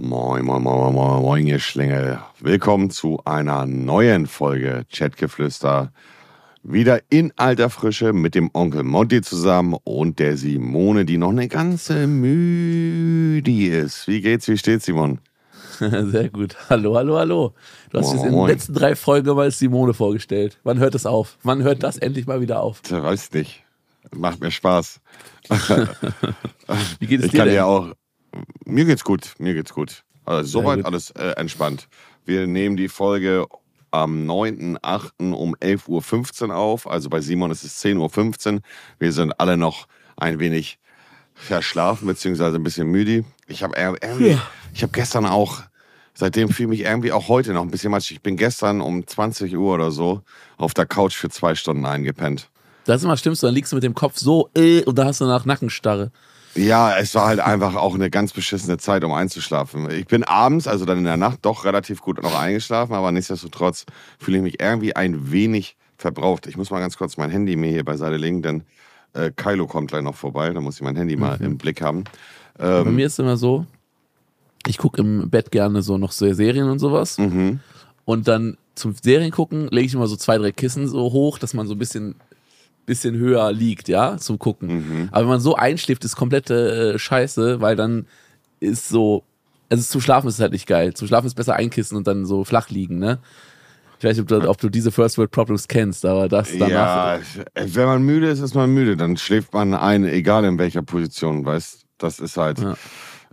Moin, moin, moin, moin, moin, ihr Schlingel. Willkommen zu einer neuen Folge Chatgeflüster. Wieder in alter Frische mit dem Onkel Monty zusammen und der Simone, die noch eine ganze müde ist. Wie geht's, wie steht's, Simon? Sehr gut. Hallo, hallo, hallo. Du hast jetzt in den letzten drei Folgen mal Simone vorgestellt. Wann hört es auf? Wann hört das endlich mal wieder auf? Weiß nicht. Macht mir Spaß. Wie geht es Ich dir kann denn? ja auch. Mir geht's gut, mir geht's gut. Also soweit alles äh, entspannt. Wir nehmen die Folge am 9.8. um 11.15 Uhr auf. Also bei Simon ist es 10.15 Uhr. Wir sind alle noch ein wenig verschlafen, beziehungsweise ein bisschen müde. Ich habe Ja. ich habe gestern auch, seitdem fühle ich mich irgendwie auch heute noch ein bisschen matschig. Ich bin gestern um 20 Uhr oder so auf der Couch für zwei Stunden eingepennt. Das ist immer stimmst du, dann liegst du mit dem Kopf so äh, und da hast du nach Nackenstarre. Ja, es war halt einfach auch eine ganz beschissene Zeit, um einzuschlafen. Ich bin abends, also dann in der Nacht, doch relativ gut noch eingeschlafen, aber nichtsdestotrotz fühle ich mich irgendwie ein wenig verbraucht. Ich muss mal ganz kurz mein Handy mir hier beiseite legen, denn äh, Kylo kommt gleich noch vorbei, da muss ich mein Handy mal im Blick haben. Bei Ähm, mir ist immer so, ich gucke im Bett gerne so noch so Serien und sowas. mhm. Und dann zum Serien gucken lege ich immer so zwei, drei Kissen so hoch, dass man so ein bisschen, bisschen höher liegt, ja, zum Gucken. Mhm. Aber wenn man so einschläft, ist komplette äh, Scheiße, weil dann ist so, also zum Schlafen ist es halt nicht geil. Zum Schlafen ist besser einkissen und dann so flach liegen, ne? Ich weiß nicht, ob du, ob du diese First World Problems kennst, aber das danach. Ja, äh, wenn man müde ist, ist man müde. Dann schläft man ein, egal in welcher Position, weißt Das ist halt. Ja.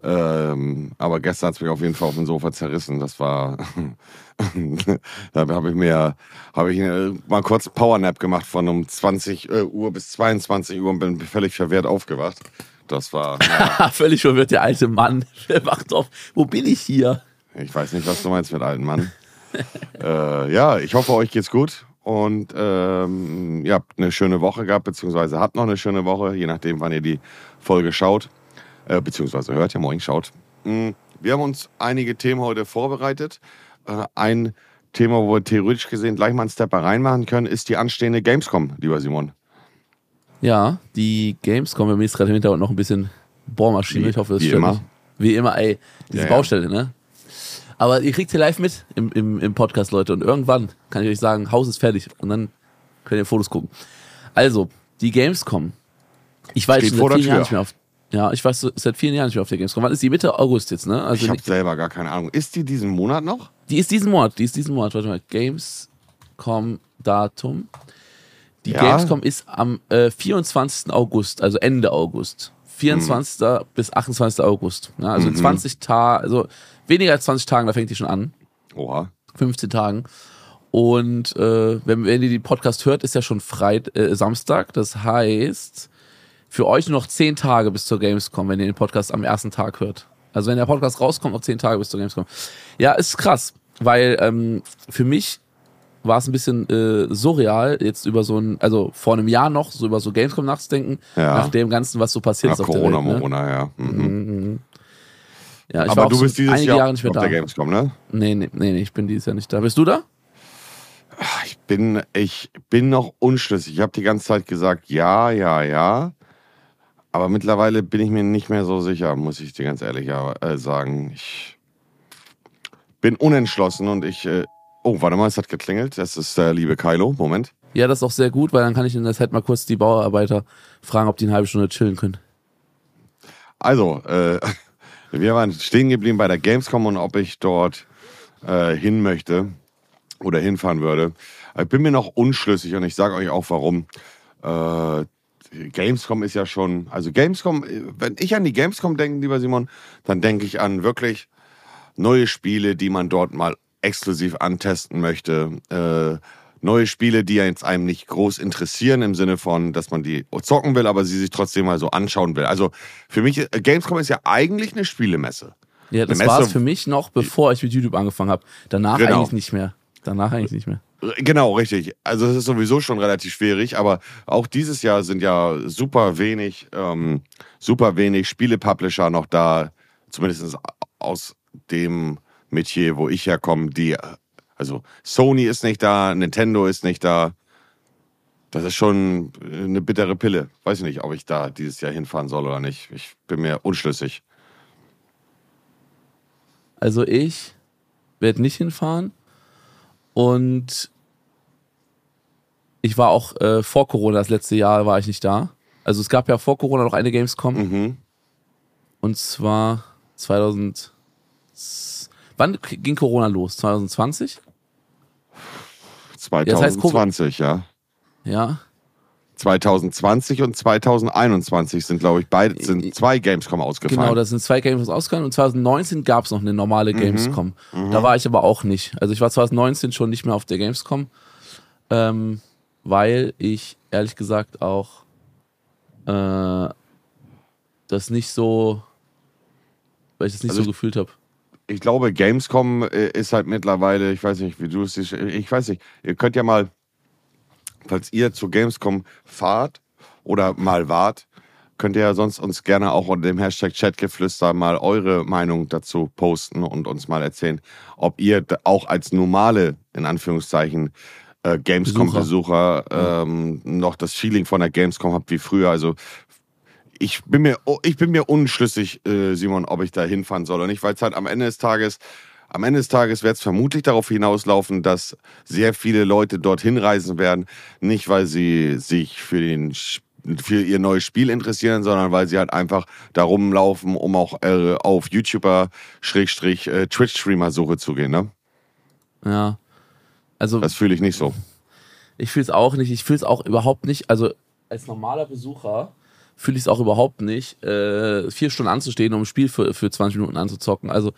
Ähm, aber gestern hat es mich auf jeden Fall auf dem Sofa zerrissen. Das war. da habe ich mir habe ich äh, mal kurz einen Powernap gemacht von um 20 äh, Uhr bis 22 Uhr und bin völlig verwehrt aufgewacht. Das war. naja, Völlig verwirrt, der alte Mann. Der wacht auf. Wo bin ich hier? ich weiß nicht, was du meinst mit alten Mann. äh, ja, ich hoffe, euch geht's gut. Und ähm, ihr habt eine schöne Woche gehabt, beziehungsweise habt noch eine schöne Woche, je nachdem, wann ihr die Folge schaut, äh, beziehungsweise hört, ja, morgen schaut. Mm, Wir haben uns einige Themen heute vorbereitet. Äh, ein Thema, wo wir theoretisch gesehen gleich mal einen Stepper reinmachen können, ist die anstehende Gamescom, lieber Simon. Ja, die Gamescom, bei mir ist gerade im Hintergrund noch ein bisschen Bohrmaschine. Wie- ich hoffe, das wie immer. Wie immer, ey. Diese Ja. Baustelle, ne? Aber ihr kriegt hier live mit im, im, im Podcast, Leute. Und irgendwann kann ich euch sagen, Haus ist fertig. Und dann könnt ihr Fotos gucken. Also, die Gamescom. Ich weiß Steht schon seit vielen Jahren nicht mehr auf. Ja, ich weiß seit vielen Jahren nicht mehr auf der Gamescom. Wann ist die Mitte August jetzt, ne? Also Ich habe selber gar keine Ahnung. Ist die diesen Monat noch? die ist diesen Monat, die ist diesen Monat, warte mal, Gamescom-Datum. Die Ja. Gamescom ist am äh, 24. August, also Ende August. 24. bis 28. August. Ja, also in 20 Tagen, also weniger als 20 Tagen, da fängt die schon an. Oha. 15 Tagen. Und äh, wenn, wenn ihr die Podcast hört, ist ja schon Freit äh, Samstag. Das heißt, für euch nur noch 10 Tage bis zur Gamescom, wenn ihr den Podcast am ersten Tag hört. Also wenn der Podcast rauskommt, noch 10 Tage bis zur Gamescom. Ja, ist krass, weil ähm, für mich war es ein bisschen äh, surreal, jetzt über so ein, also vor einem Jahr noch, so über so Gamescom nachzudenken, Ja. nach dem Ganzen, was so passiert Nach ist auf der Corona, Welt. Ne? Corona, ja. Mhm. Ja, ich war Aber auch du so bist dieses einige Jahr Jahre nicht mehr auf da. der Gamescom, ne? Nee, nee, nee, nee, ich bin dieses Jahr nicht da. Bist du da? Ich bin, ich bin noch unschlüssig. Ich habe die ganze Zeit gesagt, ja, ja, ja. Aber mittlerweile bin ich mir nicht mehr so sicher, muss ich dir ganz ehrlich äh, sagen. Ich bin unentschlossen und ich. Äh, oh, warte mal, es hat geklingelt. Das ist der liebe Kylo. Moment. Ja, das ist auch sehr gut, weil dann kann ich in der Zeit mal kurz die Bauarbeiter fragen, ob die eine halbe Stunde chillen können. Also, äh, wir waren stehen geblieben bei der Gamescom und ob ich dort äh, hin möchte oder hinfahren würde. Ich bin mir noch unschlüssig und ich sage euch auch warum. Äh, Gamescom ist ja schon, also Gamescom, äh, wenn ich an die Gamescom denke, lieber Simon, dann denke ich an wirklich neue Spiele, die man dort mal exklusiv antesten möchte. Äh, neue Spiele, die jetzt einem nicht groß interessieren, im Sinne von, dass man die zocken will, aber sie sich trotzdem mal so anschauen will. Also für mich, äh, Gamescom ist ja eigentlich eine Spielemesse. Ja, das war es für mich noch, bevor ich mit YouTube angefangen habe. Danach Genau. eigentlich nicht mehr. Danach eigentlich nicht mehr. Genau, richtig. Also es ist sowieso schon relativ schwierig, aber auch dieses Jahr sind ja super wenig, ähm, super wenig Spiele-Publisher noch da, zumindest aus dem Metier, wo ich herkomme, die, also Sony ist nicht da, Nintendo ist nicht da. Das ist schon eine bittere Pille. Weiß ich nicht, ob ich da dieses Jahr hinfahren soll oder nicht. Ich bin mir unschlüssig. Also ich werde nicht hinfahren und ich war auch äh, vor Corona, das letzte Jahr war ich nicht da. Also es gab ja vor Corona noch eine Gamescom Mhm. und zwar 2000. Wann ging Corona los? 2020? das heißt, 2020, ja. Ja. 2020 und 2021 sind, glaube ich, beide sind zwei Gamescom ausgefallen. Genau, da sind zwei Gamescoms ausgegangen und 2019 gab es noch eine normale Mhm. Gamescom. Da war ich aber auch nicht. Also ich war 2019 schon nicht mehr auf der Gamescom, ähm, weil ich ehrlich gesagt auch äh, das nicht so, weil ich das nicht Also so gefühlt habe. ich glaube, Gamescom äh, ist halt mittlerweile, ich weiß nicht, wie du es ich weiß nicht, ihr könnt ja mal, falls ihr zu Gamescom fahrt oder mal wart, könnt ihr ja sonst uns gerne auch unter dem Hashtag Chatgeflüster mal eure Meinung dazu posten und uns mal erzählen, ob ihr auch als normale, in Anführungszeichen, äh, Gamescom-Besucher ähm, noch das Feeling von der Gamescom habt wie früher. Also ich bin mir, oh, ich bin mir unschlüssig, äh, Simon, ob ich da hinfahren soll oder nicht, weil es halt am Ende des Tages, am Ende des Tages wird es vermutlich darauf hinauslaufen, dass sehr viele Leute dorthin reisen werden, nicht weil sie sich für den für ihr neues Spiel interessieren, sondern weil sie halt einfach da rumlaufen, um auch äh, auf YouTuber Schrägstrich äh, Twitch-Streamer Suche zu gehen. Ne? Ja. Also Das fühle ich nicht so. Ich fühle es auch nicht. Ich fühle es auch überhaupt nicht. Also als normaler Besucher fühle ich es auch überhaupt nicht, äh, vier Stunden anzustehen, um ein Spiel für, für 20 Minuten anzuzocken. Also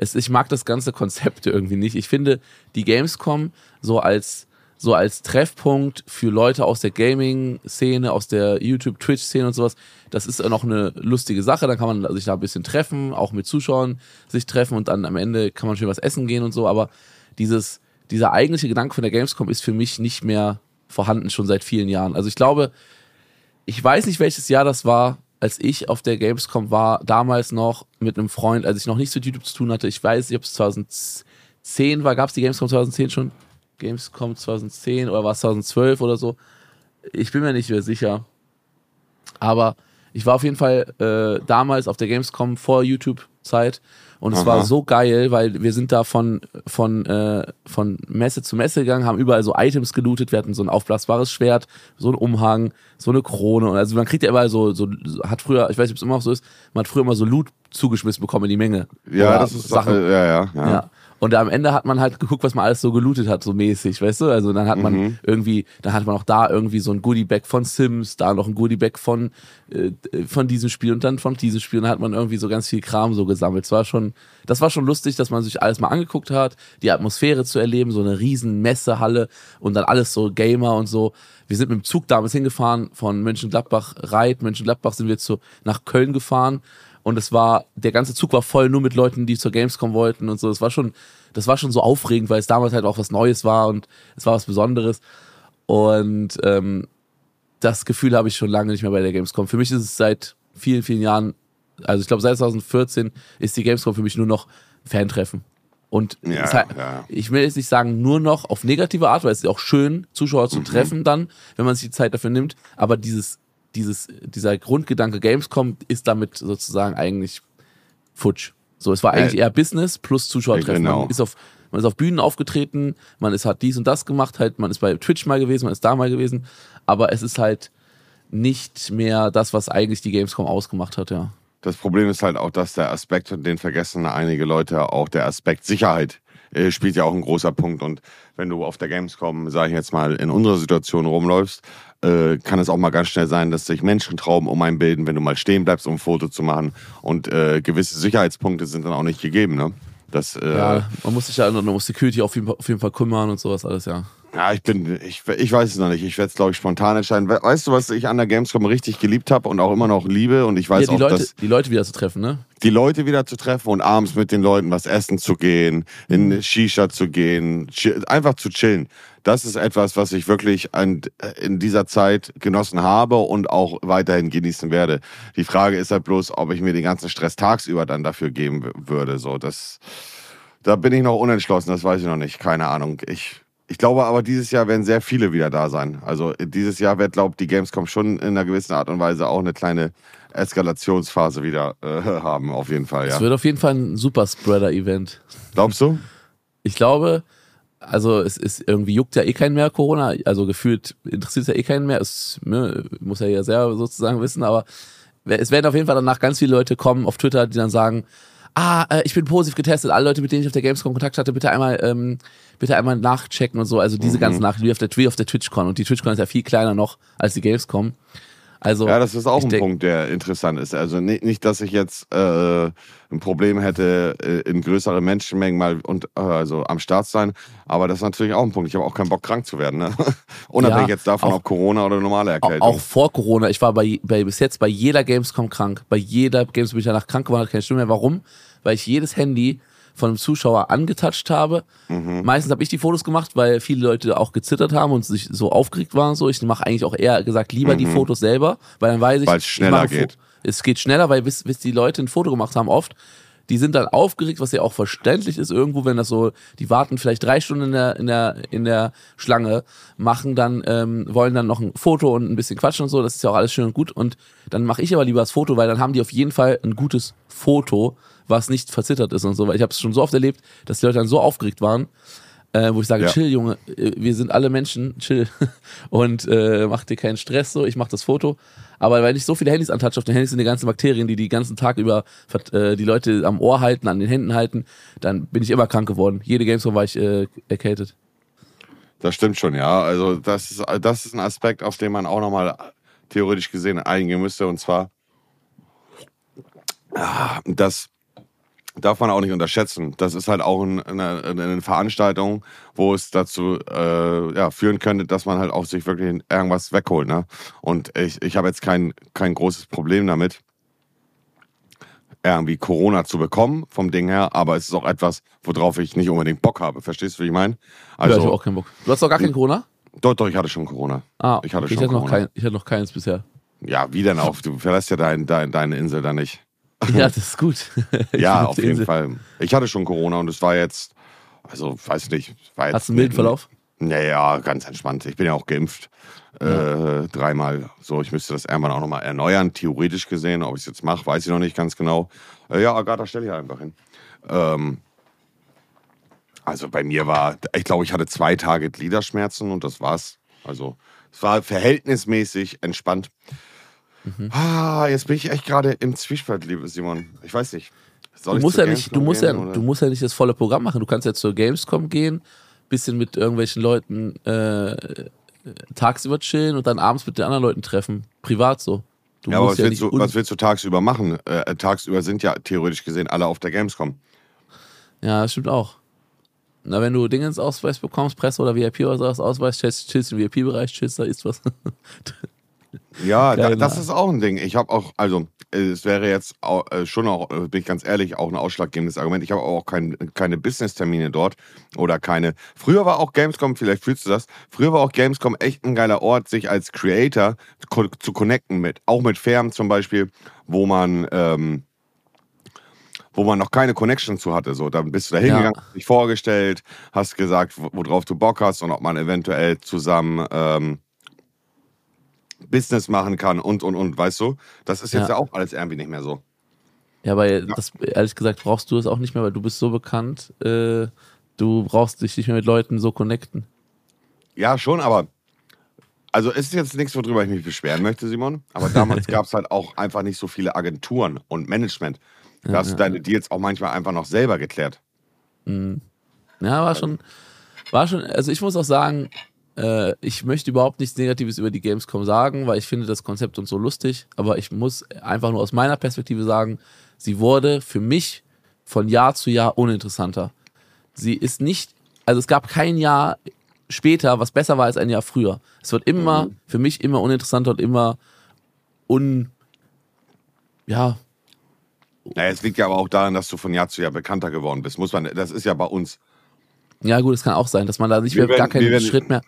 es, ich mag das ganze Konzept irgendwie nicht. Ich finde die Gamescom so als so als Treffpunkt für Leute aus der Gaming-Szene, aus der YouTube-Twitch-Szene und sowas, das ist noch eine lustige Sache. Da kann man sich da ein bisschen treffen, auch mit Zuschauern sich treffen und dann am Ende kann man schön was essen gehen und so. Aber dieses, dieser eigentliche Gedanke von der Gamescom ist für mich nicht mehr vorhanden, schon seit vielen Jahren. Also ich glaube, ich weiß nicht, welches Jahr das war, als ich auf der Gamescom war, damals noch mit einem Freund, als ich noch nichts mit YouTube zu tun hatte. Ich weiß nicht, ob es 2010 war. Gab es die Gamescom 2010 schon? Gamescom 2010 oder war es 2012 oder so? Ich bin mir nicht mehr sicher. Aber ich war auf jeden Fall äh, damals auf der Gamescom vor YouTube-Zeit und es Aha. war so geil, weil wir sind da von, von, äh, von Messe zu Messe gegangen, haben überall so Items gelootet. Wir hatten so ein aufblasbares Schwert, so einen Umhang, so eine Krone. Und also man kriegt ja immer so, so, hat früher, ich weiß nicht, ob es immer noch so ist, man hat früher immer so Loot zugeschmissen bekommen in die Menge. Ja, das ist Sachen. Sache. Ja, ja, ja. Ja. Und am Ende hat man halt geguckt, was man alles so gelootet hat, so mäßig, weißt du? Also dann hat man Mhm. irgendwie, dann hat man auch da irgendwie so ein Goodie-Bag von Sims, da noch ein Goodie-Bag von, äh, von diesem Spiel und dann von diesem Spiel. Und dann hat man irgendwie so ganz viel Kram so gesammelt. Es war schon, das war schon lustig, dass man sich alles mal angeguckt hat, die Atmosphäre zu erleben, so eine riesen Messehalle und dann alles so Gamer und so. Wir sind mit dem Zug damals hingefahren von Mönchengladbach, Reit, Mönchengladbach sind wir zu, nach Köln gefahren und es war, der ganze Zug war voll nur mit Leuten, die zur Gamescom wollten und so. Das war schon, das war schon so aufregend, weil es damals halt auch was Neues war und es war was Besonderes. Und ähm, das Gefühl habe ich schon lange nicht mehr bei der Gamescom. Für mich ist es seit vielen, vielen Jahren, also ich glaube seit 2014 ist die Gamescom für mich nur noch Fantreffen. Und Ja, halt, ja. ich will jetzt nicht sagen, nur noch auf negative Art, weil es ist auch schön, Zuschauer Mhm. zu treffen dann, wenn man sich die Zeit dafür nimmt. Aber dieses, dieses, dieser Grundgedanke Gamescom ist damit sozusagen eigentlich futsch. So, es war eigentlich Äh, eher Business plus Zuschauertreffen. genau. Man ist auf, man ist auf Bühnen aufgetreten, man ist, hat dies und das gemacht, halt, man ist bei Twitch mal gewesen, man ist da mal gewesen, aber es ist halt nicht mehr das, was eigentlich die Gamescom ausgemacht hat, ja. Das Problem ist halt auch, dass der Aspekt, und den vergessen einige Leute, auch der Aspekt Sicherheit äh, spielt ja auch ein großer Punkt. Und wenn du auf der Gamescom, sage ich jetzt mal, in unserer Situation rumläufst, äh, kann es auch mal ganz schnell sein, dass sich Menschentrauben um einen bilden, wenn du mal stehen bleibst, um ein Foto zu machen. Und äh, gewisse Sicherheitspunkte sind dann auch nicht gegeben. Ne? Das, äh, Ja, man muss sich ja man muss Security auf jeden, Fall, auf jeden Fall kümmern und sowas alles, ja. Ja, ich bin, ich, ich weiß es noch nicht. Ich werde es, glaube ich, spontan entscheiden. We- Weißt du, was ich an der Gamescom richtig geliebt habe und auch immer noch liebe? Und ich weiß ja, die auch, Leute, dass die Leute wieder zu treffen, ne? die Leute wieder zu treffen und abends mit den Leuten was essen zu gehen, in Mhm. Shisha zu gehen, einfach zu chillen. Das ist etwas, was ich wirklich an, in dieser Zeit genossen habe und auch weiterhin genießen werde. Die Frage ist halt bloß, ob ich mir den ganzen Stress tagsüber dann dafür geben würde. So, das, da bin ich noch unentschlossen, das weiß ich noch nicht. Keine Ahnung. Ich, ich glaube aber, dieses Jahr werden sehr viele wieder da sein. Also dieses Jahr wird, glaube ich, die Gamescom schon in einer gewissen Art und Weise auch eine kleine Eskalationsphase wieder äh, haben, auf jeden Fall. Es Ja. wird auf jeden Fall ein Super-Spreader-Event. Glaubst du? Ich glaube, also es ist irgendwie juckt ja eh keinen mehr Corona, also gefühlt interessiert es ja eh keinen mehr. Es ne, muss er ja selber sozusagen wissen, aber es werden auf jeden Fall danach ganz viele Leute kommen auf Twitter, die dann sagen, ah, äh, ich bin positiv getestet, alle Leute, mit denen ich auf der Gamescom Kontakt hatte, bitte einmal, ähm, bitte einmal nachchecken und so. Also diese Mhm. ganzen Nachrichten wie auf der, wie auf der TwitchCon und die TwitchCon ist ja viel kleiner noch als die Gamescom. Also Ja, das ist auch ein denk- Punkt, der interessant ist. Also nicht, nicht dass ich jetzt äh, ein Problem hätte, äh, in größeren Menschenmengen mal und, äh, also am Start sein, aber das ist natürlich auch ein Punkt. Ich habe auch keinen Bock, krank zu werden. Ne? Unabhängig Ja, jetzt davon, auch- ob Corona oder normale Erkältung. Auch vor Corona. Ich war bei, bei bis jetzt bei jeder Gamescom krank. Bei jeder Gamescom bin ich danach krank geworden, keine Stimme mehr. Warum? Weil ich jedes Handy von einem Zuschauer angetatscht habe. Mhm. Meistens habe ich die Fotos gemacht, weil viele Leute auch gezittert haben und sich so aufgeregt waren. So, ich mache eigentlich auch eher gesagt lieber die Fotos selber, weil dann weiß ich, Mhm. Weil's ich schneller Fo- geht. Es geht schneller, weil bis, bis die Leute ein Foto gemacht haben, oft die sind dann aufgeregt, was ja auch verständlich ist irgendwo, wenn das so, die warten vielleicht drei Stunden in der, in der, in der Schlange, machen dann, ähm, wollen dann noch ein Foto und ein bisschen quatschen und so, das ist ja auch alles schön und gut. Und dann mache ich aber lieber das Foto, weil dann haben die auf jeden Fall ein gutes Foto, was nicht verzittert ist und so. Weil ich habe es schon so oft erlebt, dass die Leute dann so aufgeregt waren, äh, wo ich sage, Ja. chill, Junge, äh, wir sind alle Menschen, chill. Und äh, mach dir keinen Stress so, ich mach das Foto. Aber weil ich so viele Handys antatsche, auf den Handys sind die ganzen Bakterien, die die ganzen Tag über äh, die Leute am Ohr halten, an den Händen halten, dann bin ich immer krank geworden. Jede Gamescom war ich äh, erkältet. Das stimmt schon, ja. Also das ist, das ist ein Aspekt, auf den man auch nochmal theoretisch gesehen eingehen müsste. Und zwar, ah, das darf man auch nicht unterschätzen. Das ist halt auch ein, eine, eine Veranstaltung, wo es dazu äh, ja, führen könnte, dass man halt auch sich wirklich irgendwas wegholt. Ne? Und ich, ich habe jetzt kein, kein großes Problem damit, irgendwie Corona zu bekommen vom Ding her, aber es ist auch etwas, worauf ich nicht unbedingt Bock habe. Verstehst du, wie ich meine? Also, ja, ich Also, hab auch keinen Bock. Du hast doch gar kein Corona? doch, doch, ich hatte schon Corona. Ah, Ich hatte okay, schon ich hatte noch Corona. kein, ich hatte noch keins bisher. Ja, wie denn auch? Du verlässt ja dein, dein, deine Insel da nicht. Ja, das ist gut. Ja, auf jeden. Fall. Ich hatte schon Corona und es war jetzt, also weiß nicht, war jetzt. Hast du einen milden Verlauf? Naja, ganz entspannt. Ich bin ja auch geimpft. Äh, dreimal. So, ich müsste das irgendwann auch nochmal erneuern, theoretisch gesehen. Ob ich es jetzt mache, weiß ich noch nicht ganz genau. Äh, ja, Agatha, stell ich einfach hin. Ähm, also bei mir war, ich glaube, ich hatte zwei Tage Gliederschmerzen und das war's. Also es war verhältnismäßig entspannt. Mhm. Ah, jetzt bin ich echt gerade im Zwiespalt, liebe Simon. Ich weiß nicht. Soll Du musst, ja nicht, du, musst ja, gehen, oder? du musst ja nicht das volle Programm machen. Du kannst ja zur Gamescom gehen, bisschen mit irgendwelchen Leuten äh, tagsüber chillen und dann abends mit den anderen Leuten treffen. Privat so. Du Ja, aber was ja willst, nicht du, was willst du tagsüber machen? Äh, tagsüber sind ja theoretisch gesehen alle auf der Gamescom. Ja, das stimmt auch. Na, wenn du Dingens Ausweis bekommst, Presse oder VIP oder sowas Ausweis, chillst, chillst im VIP-Bereich, chillst, da ist was. Ja, da, das ist auch ein Ding. Ich habe auch, also es wäre jetzt auch, äh, schon auch, äh, bin ich ganz ehrlich, auch ein ausschlaggebendes Argument. Ich habe auch kein, keine Business-Termine dort oder keine. Früher war auch Gamescom, vielleicht fühlst du das, früher war auch Gamescom echt ein geiler Ort, sich als Creator zu connecten mit, auch mit Firmen zum Beispiel, wo man, ähm, wo man noch keine Connection zu hatte. So, dann bist du da hingegangen, Ja. hast dich vorgestellt, hast gesagt, wo- worauf du Bock hast und ob man eventuell zusammen ähm, Business machen kann und und und, weißt du? Das ist jetzt ja, Ja. auch alles irgendwie nicht mehr so. Ja, weil das, ehrlich gesagt brauchst du das auch nicht mehr, weil du bist so bekannt, äh, du brauchst dich nicht mehr mit Leuten so connecten. Ja, schon, aber also es ist jetzt nichts, worüber ich mich beschweren möchte, Simon. Aber damals gab es halt auch einfach nicht so viele Agenturen und Management. Da hast du deine Deals auch manchmal einfach noch selber geklärt. Ja, war schon, war schon, also ich muss auch sagen, äh, ich möchte überhaupt nichts Negatives über die Gamescom sagen, weil ich finde das Konzept und so lustig, aber ich muss einfach nur aus meiner Perspektive sagen, sie wurde für mich von Jahr zu Jahr uninteressanter. Sie ist nicht, also es gab kein Jahr später, was besser war als ein Jahr früher. Es wird immer, für mich immer uninteressanter und immer un, ja, Naja, es liegt ja aber auch daran, dass du von Jahr zu Jahr bekannter geworden bist. Muss man, das ist ja bei uns. Ja, gut, es kann auch sein, dass man da nicht mehr gar werden- wir keinen werden- Schritt mehr.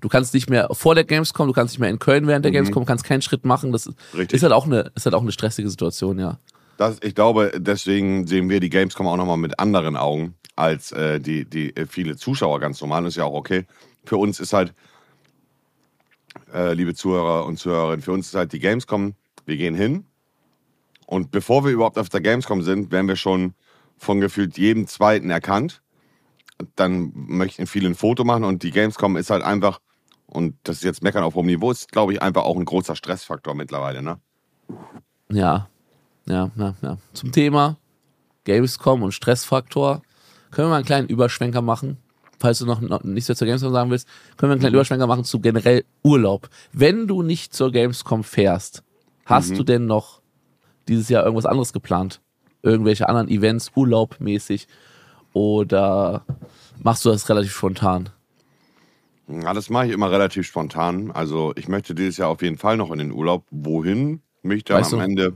Du kannst nicht mehr vor der Gamescom, du kannst nicht mehr in Köln während der Gamescom, kannst keinen Schritt machen. Das ist- Mhm. Richtig. ist halt auch eine, ist halt auch eine stressige Situation, ja. Das, ich glaube, deswegen sehen wir die Gamescom auch nochmal mit anderen Augen als äh, die, die äh, viele Zuschauer ganz normal. Das ist ja auch okay. Für uns ist halt, äh, liebe Zuhörer und Zuhörerinnen, für uns ist halt die Gamescom, wir gehen hin und bevor wir überhaupt auf der Gamescom sind, werden wir schon von gefühlt jedem Zweiten erkannt. Dann möchten viele ein Foto machen und die Gamescom ist halt einfach, und das ist jetzt meckern auf hohem Niveau, ist glaube ich einfach auch ein großer Stressfaktor mittlerweile, ne? Ja, ja, ja, ja. Zum Thema Gamescom und Stressfaktor können wir mal einen kleinen Überschwenker machen. Falls du noch, noch nichts zur Gamescom sagen willst, können wir einen kleinen Mhm. Überschwenker machen zu generell Urlaub. Wenn du nicht zur Gamescom fährst, hast Mhm. du denn noch dieses Jahr irgendwas anderes geplant? Irgendwelche anderen Events, urlaubmäßig? Oder machst du das relativ spontan? Ja, das mache ich immer relativ spontan. Also ich möchte dieses Jahr auf jeden Fall noch in den Urlaub. Wohin? Mich dann Weißt am du Ende,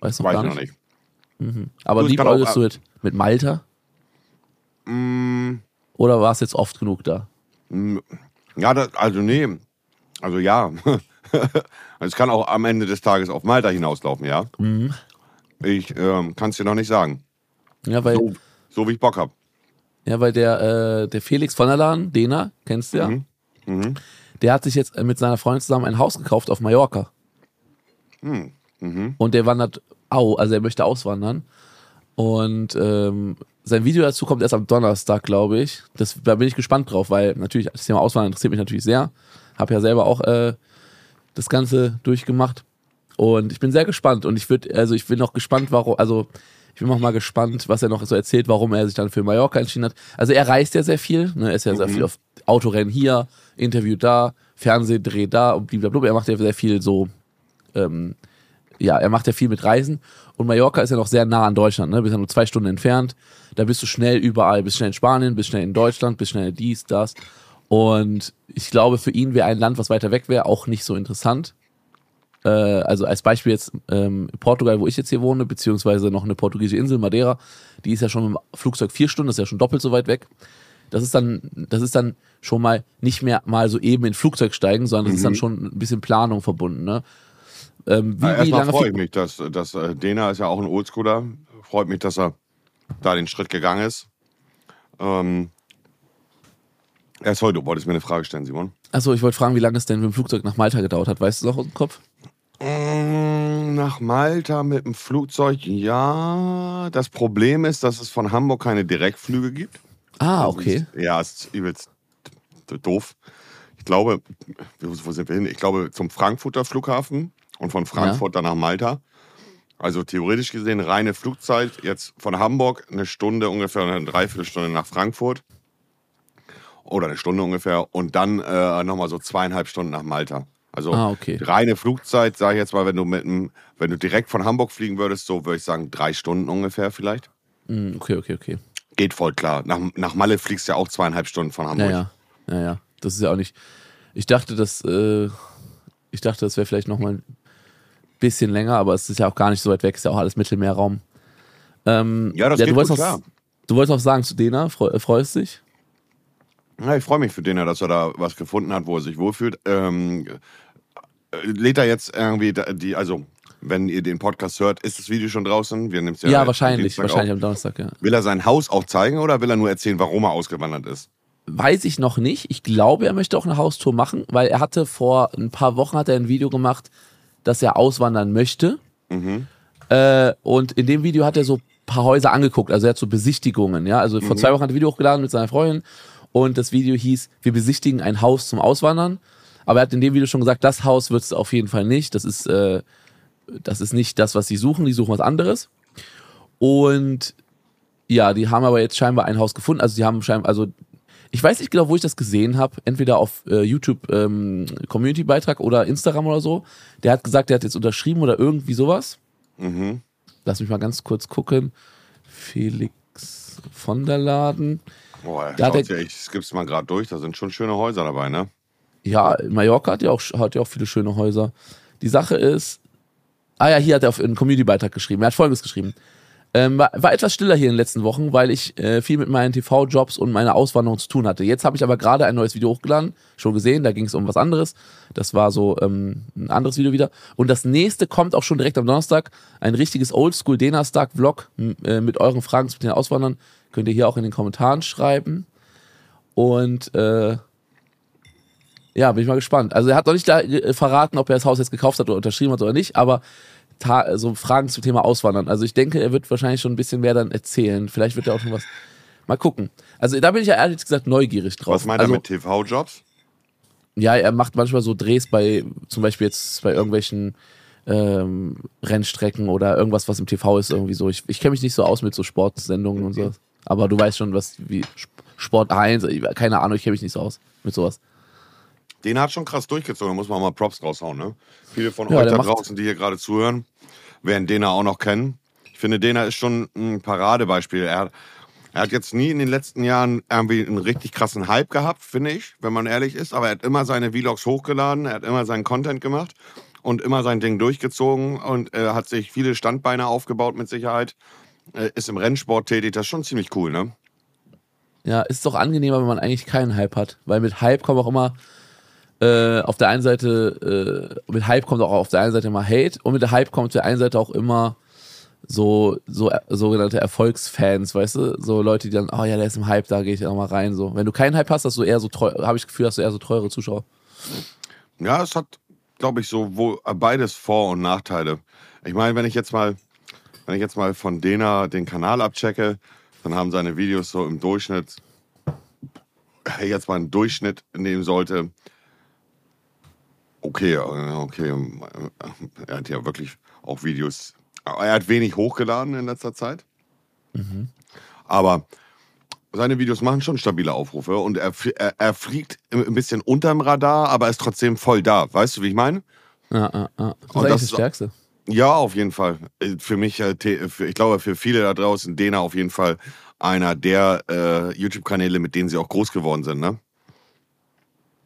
Weißt du weiß ich noch nicht? nicht. Aber Du, liebäugelst du mit, mit Malta? Mm, Oder war es jetzt oft genug da? mm, ja, das, also nee. Also ja. es kann auch am Ende des Tages auf Malta hinauslaufen, ja. Mhm. Ich ähm, kann es dir noch nicht sagen. Ja, weil, So, so wie ich Bock habe. Ja, weil der, äh, der Felix von der Lahn, Dena, kennst du ja, Mhm. Mhm. der hat sich jetzt äh, mit seiner Freundin zusammen ein Haus gekauft auf Mallorca. Mhm. Mhm. Und der wandert, au, also er möchte auswandern. Und ähm, sein Video dazu kommt erst am Donnerstag, glaube ich. Das, da bin ich gespannt drauf, weil natürlich das Thema Auswandern interessiert mich natürlich sehr. Hab ja selber auch äh, das Ganze durchgemacht. Und ich bin sehr gespannt. Und ich würde, also ich bin noch gespannt, warum, also ich bin noch mal gespannt, was er noch so erzählt, warum er sich dann für Mallorca entschieden hat. Also er reist ja sehr viel, ne? Er ist ja sehr viel auf Autorennen hier, Interview da, Fernsehdreh da und blablabla. Er macht ja sehr viel so ähm, ja, er macht ja viel mit Reisen und Mallorca ist ja noch sehr nah an Deutschland, ne? Bist ja nur zwei Stunden entfernt. Da bist du schnell überall, bist schnell in Spanien, bist schnell in Deutschland, bist schnell dies, das. Und ich glaube, für ihn wäre ein Land, was weiter weg wäre, auch nicht so interessant. Äh, also als Beispiel jetzt ähm, Portugal, wo ich jetzt hier wohne, beziehungsweise noch eine portugiesische Insel, Madeira, die ist ja schon mit dem Flugzeug vier Stunden, das ist ja schon doppelt so weit weg. Das ist dann, das ist dann schon mal nicht mehr mal so eben in Flugzeug steigen, sondern das ist dann schon ein bisschen Planung verbunden. Ne? Ähm, wie, wie Erstmal freue ich mich, dass, dass äh, Dena ist ja auch ein Oldschooler. Freut mich, dass er da den Schritt gegangen ist. Ähm, erst heute, du wolltest mir eine Frage stellen, Simon. Achso, ich wollte fragen, wie lange es denn mit dem Flugzeug nach Malta gedauert hat. Weißt du noch aus dem Kopf? Mm, Nach Malta mit dem Flugzeug, ja. Das Problem ist, dass es von Hamburg keine Direktflüge gibt. Ah, okay. Ja, es ist übelst doof. Ich glaube, wo sind wir hin? Ich glaube zum Frankfurter Flughafen und von Frankfurt dann nach Malta. Also theoretisch gesehen reine Flugzeit jetzt von Hamburg eine Stunde ungefähr, eine Dreiviertelstunde nach Frankfurt. Oder eine Stunde ungefähr. Und dann äh, nochmal so zweieinhalb Stunden nach Malta. Also Ah, okay. reine Flugzeit, sage ich jetzt mal, wenn du mit dem, wenn du direkt von Hamburg fliegen würdest, so würde ich sagen, drei Stunden ungefähr vielleicht. Hm, okay, okay, okay. Geht voll klar. Nach, nach Malle fliegst du ja auch zweieinhalb Stunden von Hamburg. Ja, ja. Ja, ja. Das ist ja auch nicht. Ich dachte, das, äh, ich dachte, das wäre vielleicht noch mal ein bisschen länger, aber es ist ja auch gar nicht so weit weg. Ist ja auch alles Mittelmeerraum. Ähm, Ja, das du geht wolltest gut, noch, klar. Du wolltest auch sagen zu Dena, äh, freust dich? Ja, ich freue mich für den, dass er da was gefunden hat, wo er sich wohlfühlt. Ähm, äh, lädt er jetzt irgendwie die, also wenn ihr den Podcast hört, ist das Video schon draußen? Wir nehmen es Ja, ja, wahrscheinlich. Dienstag Wahrscheinlich auf. am Donnerstag, ja. Will er sein Haus auch zeigen oder will er nur erzählen, warum er ausgewandert ist? Weiß ich noch nicht. Ich glaube, er möchte auch eine Haustour machen, weil er hatte vor ein paar Wochen hat er ein Video gemacht, dass er auswandern möchte. Mhm. Äh, und in dem Video hat er so ein paar Häuser angeguckt, also er hat so Besichtigungen, ja. Also vor zwei Wochen hat er ein Video hochgeladen mit seiner Freundin und das Video hieß, wir besichtigen ein Haus zum Auswandern. Aber er hat in dem Video schon gesagt, das Haus wird es auf jeden Fall nicht. Das ist, äh, das ist nicht das, was sie suchen, die suchen was anderes. Und ja, die haben aber jetzt scheinbar ein Haus gefunden. Also die haben scheinbar, also ich weiß nicht genau, wo ich das gesehen habe. Entweder auf äh, YouTube ähm, Community-Beitrag oder Instagram oder so. Der hat gesagt, der hat jetzt unterschrieben oder irgendwie sowas. Mhm. Lass mich mal ganz kurz gucken. Felix von der Laden. Boah, Da hat schaut er- ja, ich skipp's mal gerade durch, da sind schon schöne Häuser dabei, ne? Ja, Mallorca hat ja auch, hat ja auch viele schöne Häuser. Die Sache ist, ah ja, hier hat er auf einen Community-Beitrag geschrieben. Er hat folgendes geschrieben. Ähm, war, war etwas stiller hier in den letzten Wochen, weil ich äh, viel mit meinen TV-Jobs und meiner Auswanderung zu tun hatte. Jetzt habe ich aber gerade ein neues Video hochgeladen, schon gesehen, da ging es um was anderes. Das war so ähm, ein anderes Video wieder. Und das nächste kommt auch schon direkt am Donnerstag. Ein richtiges Oldschool-Denastag-Vlog äh, mit euren Fragen zu den Auswandern. Könnt ihr hier auch in den Kommentaren schreiben. Und äh, ja, bin ich mal gespannt. Also er hat noch nicht da, äh, verraten, ob er das Haus jetzt gekauft hat oder unterschrieben hat oder nicht, aber so Fragen zum Thema Auswandern. Also ich denke, er wird wahrscheinlich schon ein bisschen mehr dann erzählen. Vielleicht wird er auch schon was. Mal gucken. Also da bin ich ja ehrlich gesagt neugierig drauf. Was meint also, er mit TV-Jobs? Ja, er macht manchmal so Drehs bei, zum Beispiel jetzt bei irgendwelchen ähm, Rennstrecken oder irgendwas, was im TV ist, irgendwie so. Ich, ich kenne mich nicht so aus mit so Sportsendungen okay. und so. Aber du weißt schon, was wie Sport 1, keine Ahnung, ich kenne mich nicht so aus mit sowas. Den hat schon krass durchgezogen, da muss man mal Props raushauen, ne? Viele von ja, euch da draußen, die hier gerade zuhören, werden Dena auch noch kennen. Ich finde, Dena ist schon ein Paradebeispiel. Er, er hat jetzt nie in den letzten Jahren irgendwie einen richtig krassen Hype gehabt, finde ich, wenn man ehrlich ist. Aber er hat immer seine Vlogs hochgeladen, er hat immer seinen Content gemacht und immer sein Ding durchgezogen und er hat sich viele Standbeine aufgebaut mit Sicherheit. Er ist im Rennsport tätig, das ist schon ziemlich cool, ne? Ja, ist doch angenehmer, wenn man eigentlich keinen Hype hat. Weil mit Hype kommen auch immer äh, auf der einen Seite, äh, mit Hype kommt auch auf der einen Seite immer Hate und mit der Hype kommt auf der einen Seite auch immer so, so sogenannte Erfolgsfans, weißt du? So Leute, die dann, oh ja, der ist im Hype, da gehe ich auch mal rein. So. Wenn du keinen Hype hast, hast du eher so habe ich das Gefühl, hast du eher so teure Zuschauer. Ja, es hat, glaube ich, so wo, beides Vor- und Nachteile. Ich meine, wenn ich jetzt mal, wenn ich jetzt mal von Dena den Kanal abchecke, dann haben seine Videos so im Durchschnitt, jetzt mal einen Durchschnitt nehmen sollte, Okay, äh, okay. Er hat ja wirklich auch Videos. Er hat wenig hochgeladen in letzter Zeit. Mhm. Aber seine Videos machen schon stabile Aufrufe und er, er, er, fliegt ein bisschen unterm Radar, aber ist trotzdem voll da. Weißt du, wie ich meine? Ja, ja, ja. Das ist und das, das Stärkste. Ja, auf jeden Fall. Für mich, äh, ich glaube, für viele da draußen, Dena auf jeden Fall einer der äh, YouTube-Kanäle, mit denen sie auch groß geworden sind, ne?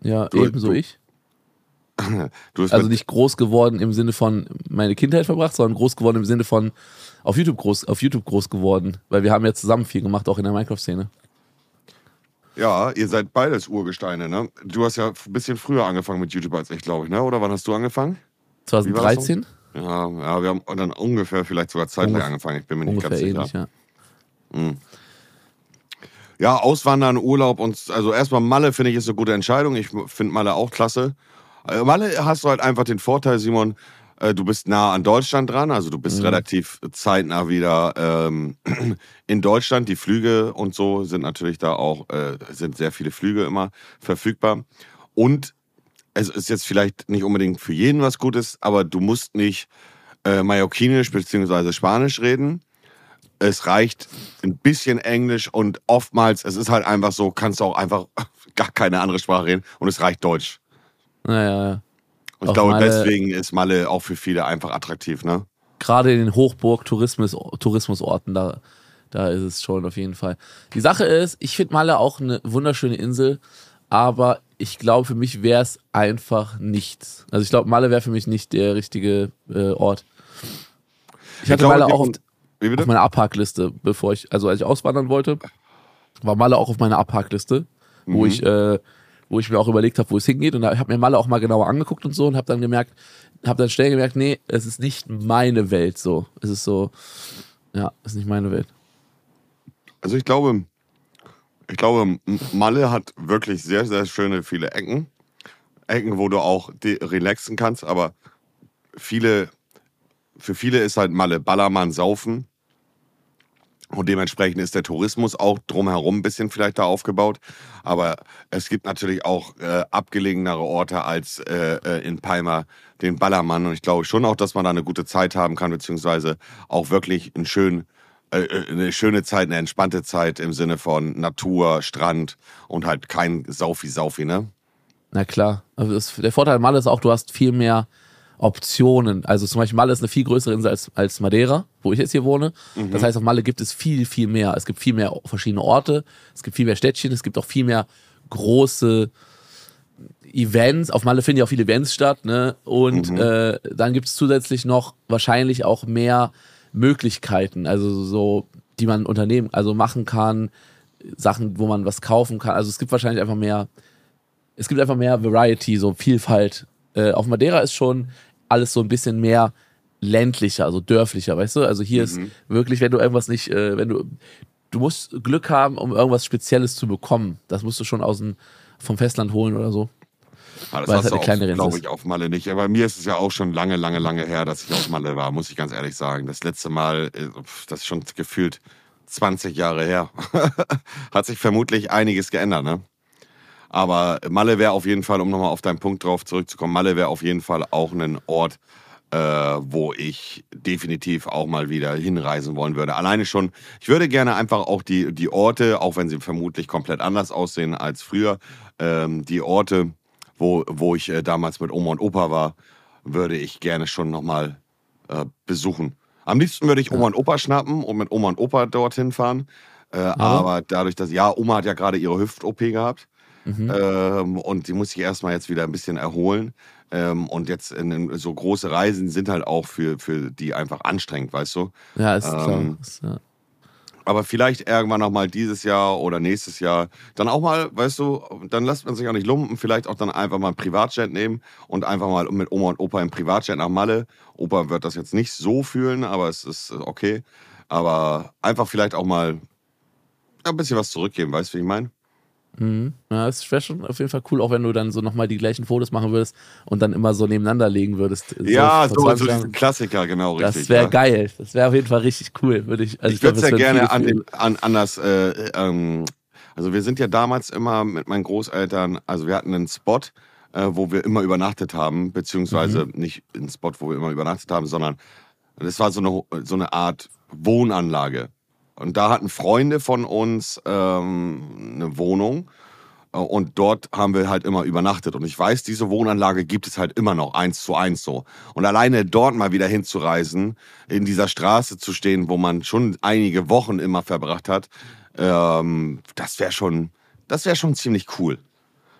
Ja, du, ebenso du, ich also nicht groß geworden im Sinne von meine Kindheit verbracht, sondern groß geworden im Sinne von auf YouTube groß, auf YouTube groß geworden. Weil wir haben ja zusammen viel gemacht, auch in der Minecraft-Szene. Ja, ihr seid beides Urgesteine, ne? Du hast ja ein bisschen früher angefangen mit YouTube als ich, glaube ich, ne? Oder wann hast du angefangen? 2013? Ja, ja, wir haben dann ungefähr vielleicht sogar zeitgleich angefangen. Ich bin mir nicht ganz sicher. Ähnlich, ja. Hm. Ja, Auswandern, Urlaub und also erstmal Malle finde ich ist eine gute Entscheidung. Ich finde Malle auch klasse. Äh, Malle hast du halt einfach den Vorteil, Simon, äh, du bist nah an Deutschland dran, also du bist mhm. relativ zeitnah wieder ähm, in Deutschland. Die Flüge und so sind natürlich da auch, äh, sind sehr viele Flüge immer verfügbar. Und es ist jetzt vielleicht nicht unbedingt für jeden was Gutes, aber du musst nicht äh, Mallorquinisch bzw. Spanisch reden. Es reicht ein bisschen Englisch und oftmals, es ist halt einfach so, kannst du auch einfach gar keine andere Sprache reden und es reicht Deutsch. Naja, ja. Und ich glaube, Malle, deswegen ist Malle auch für viele einfach attraktiv, ne? Gerade in den Hochburg-Tourismus, Tourismusorten, da, da ist es schon auf jeden Fall. Die Sache ist, ich finde Malle auch eine wunderschöne Insel, aber ich glaube, für mich wäre es einfach nichts. Also ich glaube, Malle wäre für mich nicht der richtige äh, Ort. Ich hatte ich glaube, Malle auch auf, auf meiner Abhakliste, bevor ich, also als ich auswandern wollte, war Malle auch auf meiner Abhakliste, mhm. wo ich äh, wo ich mir auch überlegt habe, wo es hingeht. Und da habe mir Malle auch mal genauer angeguckt und so und habe dann gemerkt, habe dann schnell gemerkt, nee, es ist nicht meine Welt so. Es ist so, ja, es ist nicht meine Welt. Also ich glaube, ich glaube, Malle hat wirklich sehr, sehr schöne viele Ecken. Ecken, wo du auch relaxen kannst, aber viele, für viele ist halt Malle Ballermann saufen. Und dementsprechend ist der Tourismus auch drumherum ein bisschen vielleicht da aufgebaut. Aber es gibt natürlich auch äh, abgelegenere Orte als äh, äh, in Palma den Ballermann. Und ich glaube schon auch, dass man da eine gute Zeit haben kann, beziehungsweise auch wirklich einen schönen äh, äh, eine schöne Zeit, eine entspannte Zeit im Sinne von Natur, Strand und halt kein Saufi-Saufi, ne? Na klar. Also das, der Vorteil Malle ist auch, du hast viel mehr Optionen. Also zum Beispiel Malle ist eine viel größere Insel als, als Madeira, wo ich jetzt hier wohne. Mhm. Das heißt, auf Malle gibt es viel, viel mehr. Es gibt viel mehr verschiedene Orte, es gibt viel mehr Städtchen, es gibt auch viel mehr große Events. Auf Malle finden ja auch viele Events statt, ne? Und mhm. äh, dann gibt es zusätzlich noch wahrscheinlich auch mehr Möglichkeiten, also so, die man unternehmen, also machen kann, Sachen, wo man was kaufen kann. Also es gibt wahrscheinlich einfach mehr, es gibt einfach mehr Variety, so Vielfalt. Äh, auf Madeira ist schon alles so ein bisschen mehr ländlicher, also dörflicher, weißt du? Also hier mhm. ist wirklich, wenn du irgendwas nicht, äh, wenn du du musst Glück haben, um irgendwas Spezielles zu bekommen. Das musst du schon aus dem, vom Festland holen oder so. Ja, das Weil es hast halt eine kleine glaube ich, auf Malle nicht. Aber bei mir ist es ja auch schon lange, lange, lange her, dass ich auf Malle war, muss ich ganz ehrlich sagen. Das letzte Mal, äh, das ist schon gefühlt 20 Jahre her. Hat sich vermutlich einiges geändert, ne? Aber Malle wäre auf jeden Fall, um nochmal auf deinen Punkt drauf zurückzukommen, Malle wäre auf jeden Fall auch ein Ort, äh, wo ich definitiv auch mal wieder hinreisen wollen würde. Alleine schon, ich würde gerne einfach auch die, die Orte, auch wenn sie vermutlich komplett anders aussehen als früher, ähm, die Orte, wo, wo ich äh, damals mit Oma und Opa war, würde ich gerne schon nochmal äh, besuchen. Am liebsten würde ich Oma und Opa schnappen und mit Oma und Opa dorthin fahren. Äh, aber dadurch, dass, ja, Oma hat ja gerade ihre Hüft-OP gehabt. Ähm, und die muss sich erstmal jetzt wieder ein bisschen erholen. Ähm, und jetzt in, so große Reisen sind halt auch für, für die einfach anstrengend, weißt du? Ja, ist klar. Ähm, ja. Aber vielleicht irgendwann noch mal dieses Jahr oder nächstes Jahr dann auch mal, weißt du, dann lässt man sich auch nicht lumpen, vielleicht auch dann einfach mal ein Privatjet nehmen und einfach mal mit Oma und Opa im Privatjet nach Malle. Opa wird das jetzt nicht so fühlen, aber es ist okay. Aber einfach vielleicht auch mal ein bisschen was zurückgeben, weißt du, wie ich meine? Mhm. Ja, es wäre schon auf jeden Fall cool, auch wenn du dann so nochmal die gleichen Fotos machen würdest und dann immer so nebeneinander legen würdest. Ja, so, 20 so Jahren. diesen Klassiker, genau, richtig. Das wäre ja. geil. Das wäre auf jeden Fall richtig cool. Würde ich, also Ich würde das würden gerne an, den, an, an das, äh, ähm, also wir sind ja damals immer mit meinen Großeltern, also wir hatten einen Spot, äh, wo wir immer übernachtet haben, beziehungsweise Mhm. nicht einen Spot, wo wir immer übernachtet haben, sondern das war so eine, so eine Art Wohnanlage. Und da hatten Freunde von uns ähm, eine Wohnung. Äh, Und dort haben wir halt immer übernachtet. Und ich weiß, diese Wohnanlage gibt es halt immer noch, eins zu eins so. Und alleine dort mal wieder hinzureisen, in dieser Straße zu stehen, wo man schon einige Wochen immer verbracht hat, ähm, das wäre schon, das wäre schon ziemlich cool.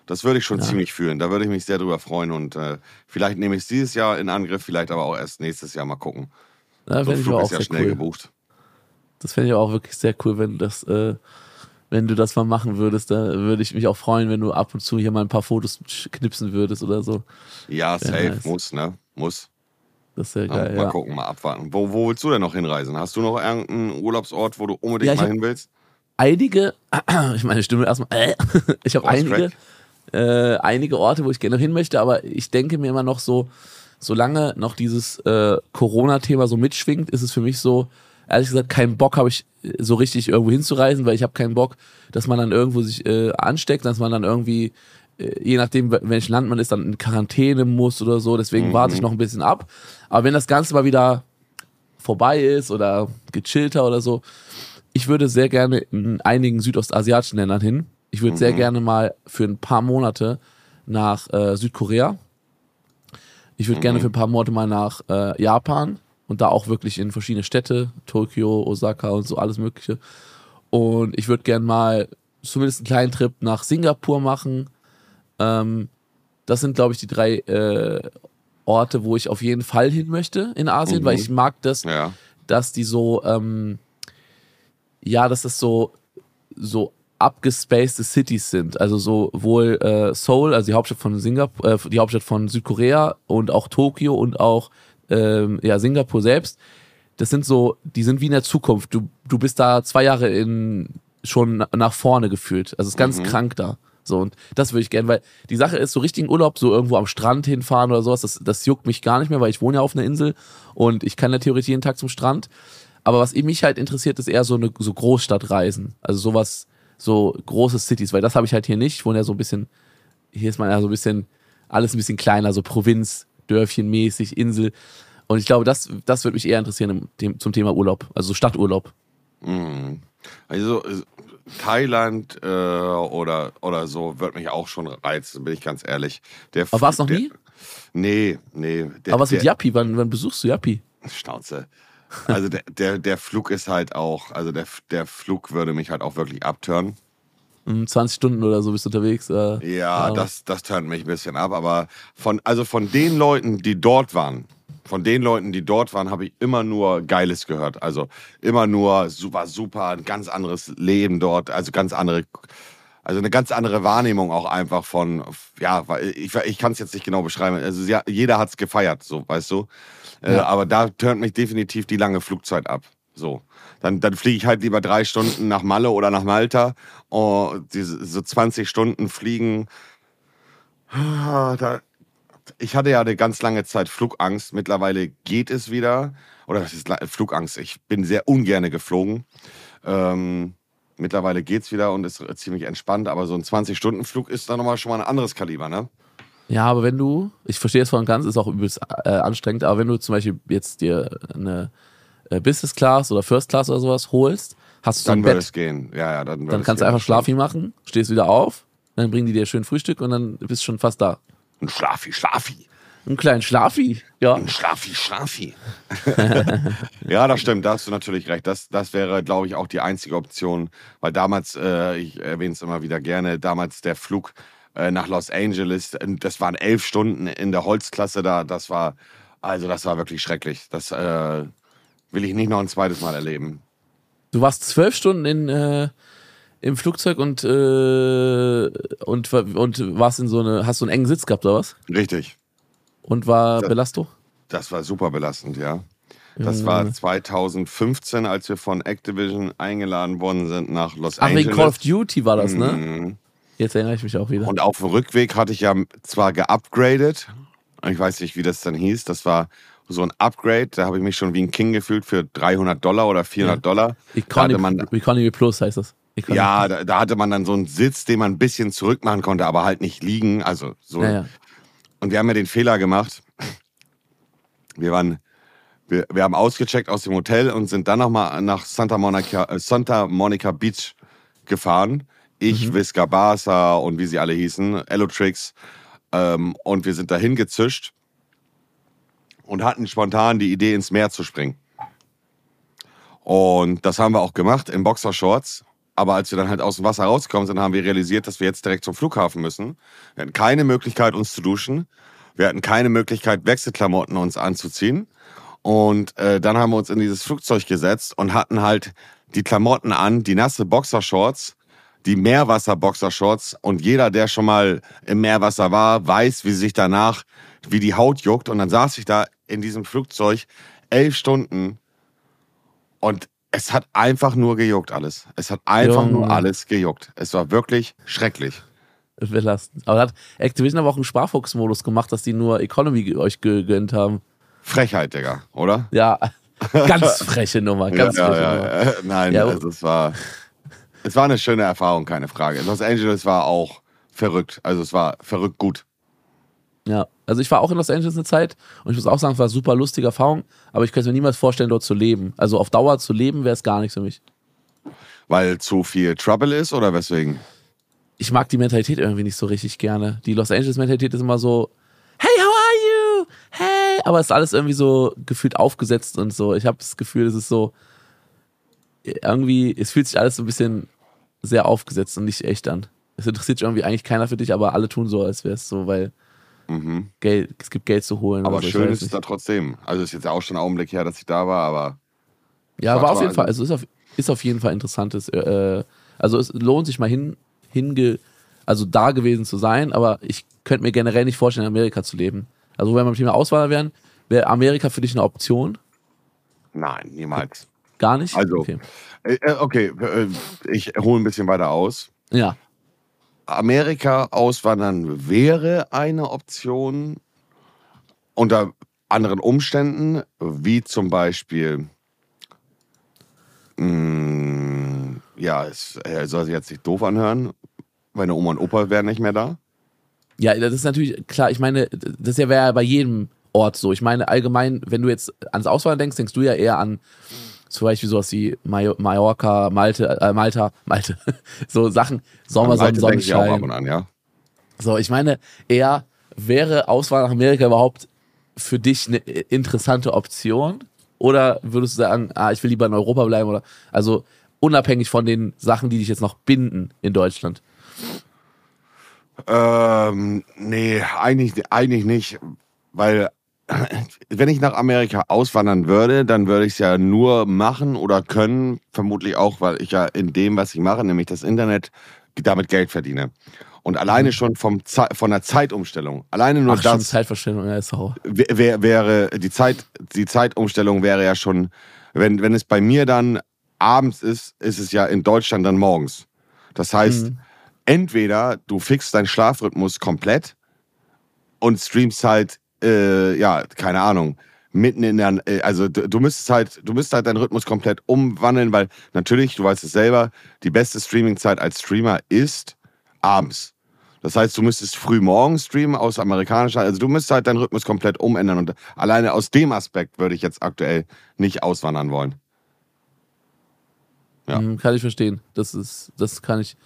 Das würde ich schon ziemlich fühlen. Da würde ich mich sehr drüber freuen. Und äh, vielleicht nehme ich es dieses Jahr in Angriff, vielleicht aber auch erst nächstes Jahr mal gucken. Ja, So ich Flug ist ja schnell cool. gebucht. Das fände ich auch wirklich sehr cool, wenn das, äh, wenn du das mal machen würdest. Da würde ich mich auch freuen, wenn du ab und zu hier mal ein paar Fotos knipsen würdest oder so. Ja, safe, nice. muss, ne? Muss. Das wäre Ja, geil. mal Ja. gucken, mal abwarten. Wo, wo willst du denn noch hinreisen? Hast du noch irgendeinen Urlaubsort, wo du unbedingt Ja, mal hin willst? Einige, ich meine Stimme erstmal, äh, ich habe ist einige, äh, einige Orte, wo ich gerne hin möchte, aber ich denke mir immer noch so, solange noch dieses äh, Corona-Thema so mitschwingt, ist es für mich so, ehrlich gesagt, keinen Bock habe ich äh, so richtig irgendwo hinzureisen, weil ich habe keinen Bock, dass man dann irgendwo sich äh, ansteckt, dass man dann irgendwie, äh, je nachdem, wel- welches Land man ist, dann in Quarantäne muss oder so. Deswegen warte ich noch ein bisschen ab. Aber wenn das Ganze mal wieder vorbei ist oder gechillter oder so, ich würde sehr gerne in einigen südostasiatischen Ländern hin. Ich würde sehr gerne mal für ein paar Monate nach äh, Südkorea. Ich würde gerne für ein paar Monate mal nach äh, Japan und da auch wirklich in verschiedene Städte, Tokio, Osaka und so alles Mögliche. Und ich würde gerne mal zumindest einen kleinen Trip nach Singapur machen. Ähm, das sind, glaube ich, die drei äh, Orte, wo ich auf jeden Fall hin möchte in Asien, Mhm. weil ich mag das, Ja. dass die so, ähm, ja, dass das so, so abgespacede Cities sind. Also sowohl äh, Seoul, also die Hauptstadt von Singapur, äh, die Hauptstadt von Südkorea und auch Tokio und auch ähm, ja, Singapur selbst. Das sind so, die sind wie in der Zukunft. Du, du bist da zwei Jahre in schon na- nach vorne gefühlt. Also es ist ganz krank da. So, und das würde ich gerne, weil die Sache ist, so richtigen Urlaub, so irgendwo am Strand hinfahren oder sowas, das, das juckt mich gar nicht mehr, weil ich wohne ja auf einer Insel und ich kann ja theoretisch jeden Tag zum Strand. Aber was mich halt interessiert, ist eher so eine so Großstadtreisen. Also sowas, so große Cities, weil das habe ich halt hier nicht. Ich wohne ja so ein bisschen, hier ist man ja so ein bisschen, alles ein bisschen kleiner, so Provinz, Dörfchen mäßig, Insel. Und ich glaube, das, das würde mich eher interessieren im, zum Thema Urlaub, also so Stadturlaub. Mhm. Also äh, Thailand äh, oder, oder so wird mich auch schon reizen, bin ich ganz ehrlich. Der, Aber warst du noch der, nie? Nee, nee. Der, Aber was mit der, Yappi? Wann, wann besuchst du Yappi? Schnauze. Also der, der, der Flug ist halt auch, also der, der Flug würde mich halt auch wirklich abtören. Um 20 Stunden oder so bist du unterwegs. Äh, Ja, aber- das, das mich ein bisschen ab. Aber von, also von den Leuten, die dort waren, von den Leuten, die dort waren, habe ich immer nur Geiles gehört. Also immer nur super, super, ein ganz anderes Leben dort, also ganz andere, also eine ganz andere Wahrnehmung auch einfach von, ja, ich, ich kann es jetzt nicht genau beschreiben. Also jeder hat es gefeiert, so, weißt du. Äh, Ja. aber da turnt mich definitiv die lange Flugzeit ab. So. Dann, dann fliege ich halt lieber drei Stunden nach Malle oder nach Malta. Oh, diese, so 20 Stunden fliegen. Da, ich hatte ja eine ganz lange Zeit Flugangst. Mittlerweile geht es wieder. Oder das ist Flugangst. Ich bin sehr ungerne geflogen. Ähm, mittlerweile geht es wieder und ist ziemlich entspannt. Aber so ein 20-Stunden-Flug ist dann nochmal schon mal ein anderes Kaliber, ne? Ja, aber wenn du, ich verstehe es und ganz, ist auch übelst äh, anstrengend, aber wenn du zum Beispiel jetzt dir eine äh, Business Class oder First Class oder sowas holst, hast du so Dann ein würde Bett, es gehen. Ja, ja, dann, dann kannst du einfach Schlafi machen, stehst wieder auf, dann bringen die dir schön Frühstück und dann bist du schon fast da. Ein Schlafi, Schlafi. Einen kleinen Schlafi, ja. Ein Schlafi, Schlafi. ja, das stimmt, da hast du natürlich recht. Das, das wäre, glaube ich, auch die einzige Option, weil damals, äh, ich erwähne es immer wieder gerne, damals der Flug äh, nach Los Angeles, äh, das waren elf Stunden in der Holzklasse da, das war, also das war wirklich schrecklich. Das äh, will ich nicht noch ein zweites Mal erleben. Du warst zwölf Stunden in, äh, im Flugzeug und, äh, und, und warst in so eine, hast so einen engen Sitz gehabt oder was? Richtig. Und war Ja. Belastung? Das war super belastend, ja. Das war 2015, als wir von Activision eingeladen worden sind nach Los Ach, Angeles. wegen Call of Duty war das, ne? Mhm. Jetzt erinnere ich mich auch wieder. Und auf dem Rückweg hatte ich ja zwar geupgradet, ich weiß nicht, wie das dann hieß, das war so ein Upgrade, da habe ich mich schon wie ein King gefühlt für 300 Dollar oder 400 Ja. Dollar. Da Economy, man, Economy Plus heißt das. Economy. ja, da, da hatte man dann so einen Sitz, den man ein bisschen zurück machen konnte, aber halt nicht liegen. Also so. Ja, ja. Und wir haben ja den Fehler gemacht. Wir waren, wir, wir haben ausgecheckt aus dem Hotel und sind dann nochmal nach Santa Monica, äh, Santa Monica Beach gefahren. Ich, Mhm. Visca Barca und wie sie alle hießen, Elotrix. Ähm, und wir sind dahin gezischt und hatten spontan die Idee, ins Meer zu springen. Und das haben wir auch gemacht in Boxershorts. Aber als wir dann halt aus dem Wasser rausgekommen sind, haben wir realisiert, dass wir jetzt direkt zum Flughafen müssen. Wir hatten keine Möglichkeit, uns zu duschen. Wir hatten keine Möglichkeit, Wechselklamotten uns anzuziehen. Und äh, dann haben wir uns in dieses Flugzeug gesetzt und hatten halt die Klamotten an, die nasse Boxershorts, die Meerwasser-Boxershorts. Und jeder, der schon mal im Meerwasser war, weiß, wie sich danach, wie die Haut juckt. Und dann saß ich da in diesem Flugzeug elf Stunden und es hat einfach nur gejuckt alles. Es hat einfach Junge. nur alles gejuckt. Es war wirklich schrecklich. belastend. Aber hat Activision aber auch einen Sparfuchs-Modus gemacht, dass die nur Economy euch gegönnt haben. Frechheit, Digga, oder? Ja, ganz freche Nummer, ganz ja, freche ja, Nummer. ja. Nein, also es war, es war eine schöne Erfahrung, keine Frage. Los Angeles war auch verrückt. Also es war verrückt gut. Ja, also ich war auch in Los Angeles eine Zeit und ich muss auch sagen, es war eine super lustige Erfahrung, aber ich könnte mir niemals vorstellen, dort zu leben. Also auf Dauer zu leben wäre es gar nichts für mich. Weil zu viel Trouble ist oder weswegen? Ich mag die Mentalität irgendwie nicht so richtig gerne. Die Los Angeles Mentalität ist immer so, hey, how are you? Hey, aber es ist alles irgendwie so gefühlt aufgesetzt und so. Ich habe das Gefühl, es ist so irgendwie, es fühlt sich alles so ein bisschen sehr aufgesetzt und nicht echt an. Es interessiert sich irgendwie eigentlich keiner für dich, aber alle tun so, als wäre es so, weil Geld, es gibt Geld zu holen. Mhm. Aber so, schön ist es da trotzdem. Also ist jetzt ja auch schon ein Augenblick her, dass ich da war, aber Ja, war aber auf jeden Fall, also ist auf, ist auf jeden Fall interessantes. Äh, also es lohnt sich mal hin, hinge, also da gewesen zu sein, aber ich könnte mir generell nicht vorstellen, in Amerika zu leben. Also wenn wir beim Thema Auswahl wären, wäre Amerika für dich eine Option? nein, niemals. Gar nicht? Also, Okay. Äh, äh, okay, äh, ich hole ein bisschen weiter aus. Ja. Amerika auswandern wäre eine Option unter anderen Umständen, wie zum Beispiel, mh, ja, es soll sich jetzt nicht doof anhören, meine Oma und Opa wären nicht mehr da. Ja, das ist natürlich klar. Ich meine, das wäre ja bei jedem Ort so. Ich meine, allgemein, wenn du jetzt ans Auswandern denkst, denkst du ja eher an zum Beispiel sowas wie Mallorca, Malte, äh, Malta, Malte. so Sachen, Sommer, Sonne, denke ich auch ab Sonnenschein. und an, ja. So, ich meine, eher wäre Auswahl nach Amerika überhaupt für dich eine interessante Option? Oder würdest du sagen, ah, ich will lieber in Europa bleiben? Oder also unabhängig von den Sachen, die dich jetzt noch binden in Deutschland. Ähm, nee, eigentlich, eigentlich nicht, weil wenn ich nach Amerika auswandern würde, dann würde ich es ja nur machen oder können, vermutlich auch, weil ich ja in dem, was ich mache, nämlich das Internet, damit Geld verdiene. Und alleine schon vom Ze von der Zeitumstellung, alleine nur Ach, schon das Zeitverschwendung, ja, ist auch. wär, wäre die Zeit, die Zeitumstellung wäre ja schon wenn, wenn es bei mir dann abends ist, ist es ja in Deutschland dann morgens. Das heißt, Mhm. entweder du fixst deinen Schlafrhythmus komplett und streamst halt, äh, ja, keine Ahnung, mitten in der, äh, also du, müsstest halt, du müsstest halt deinen Rhythmus komplett umwandeln, weil natürlich, du weißt es selber, die beste Streamingzeit als Streamer ist abends. Das heißt, du müsstest früh morgens streamen aus amerikanischer, also du müsstest halt deinen Rhythmus komplett umändern und alleine aus dem Aspekt würde ich jetzt aktuell nicht auswandern wollen. Ja. Mhm, kann ich verstehen. Das ist, das kann ich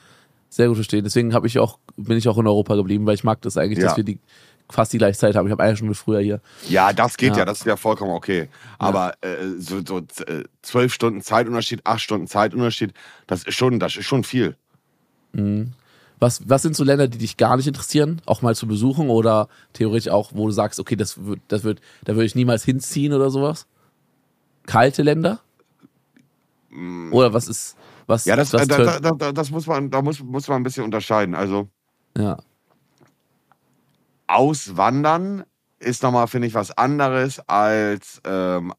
sehr gut verstehen. Deswegen habe ich auch, bin ich auch in Europa geblieben, weil ich mag das eigentlich, Ja. dass wir die fast die gleiche Zeit haben. Ich habe eine Stunde früher hier. Ja, das geht ja, Ja. das ist ja vollkommen okay. Aber äh, so, so äh, zwölf Stunden Zeitunterschied, acht Stunden Zeitunterschied, das ist schon, das ist schon viel. Was, was sind so Länder, die dich gar nicht interessieren, auch mal zu besuchen oder theoretisch auch, wo du sagst, okay, das wird, das wird, da würde ich niemals hinziehen oder sowas? Kalte Länder? Oder was ist, was, Mm. Ja, das, was äh, da, turnt- da, da, das muss man, da muss, muss man ein bisschen unterscheiden. Also ja. Auswandern ist nochmal, finde ich, was anderes als ähm,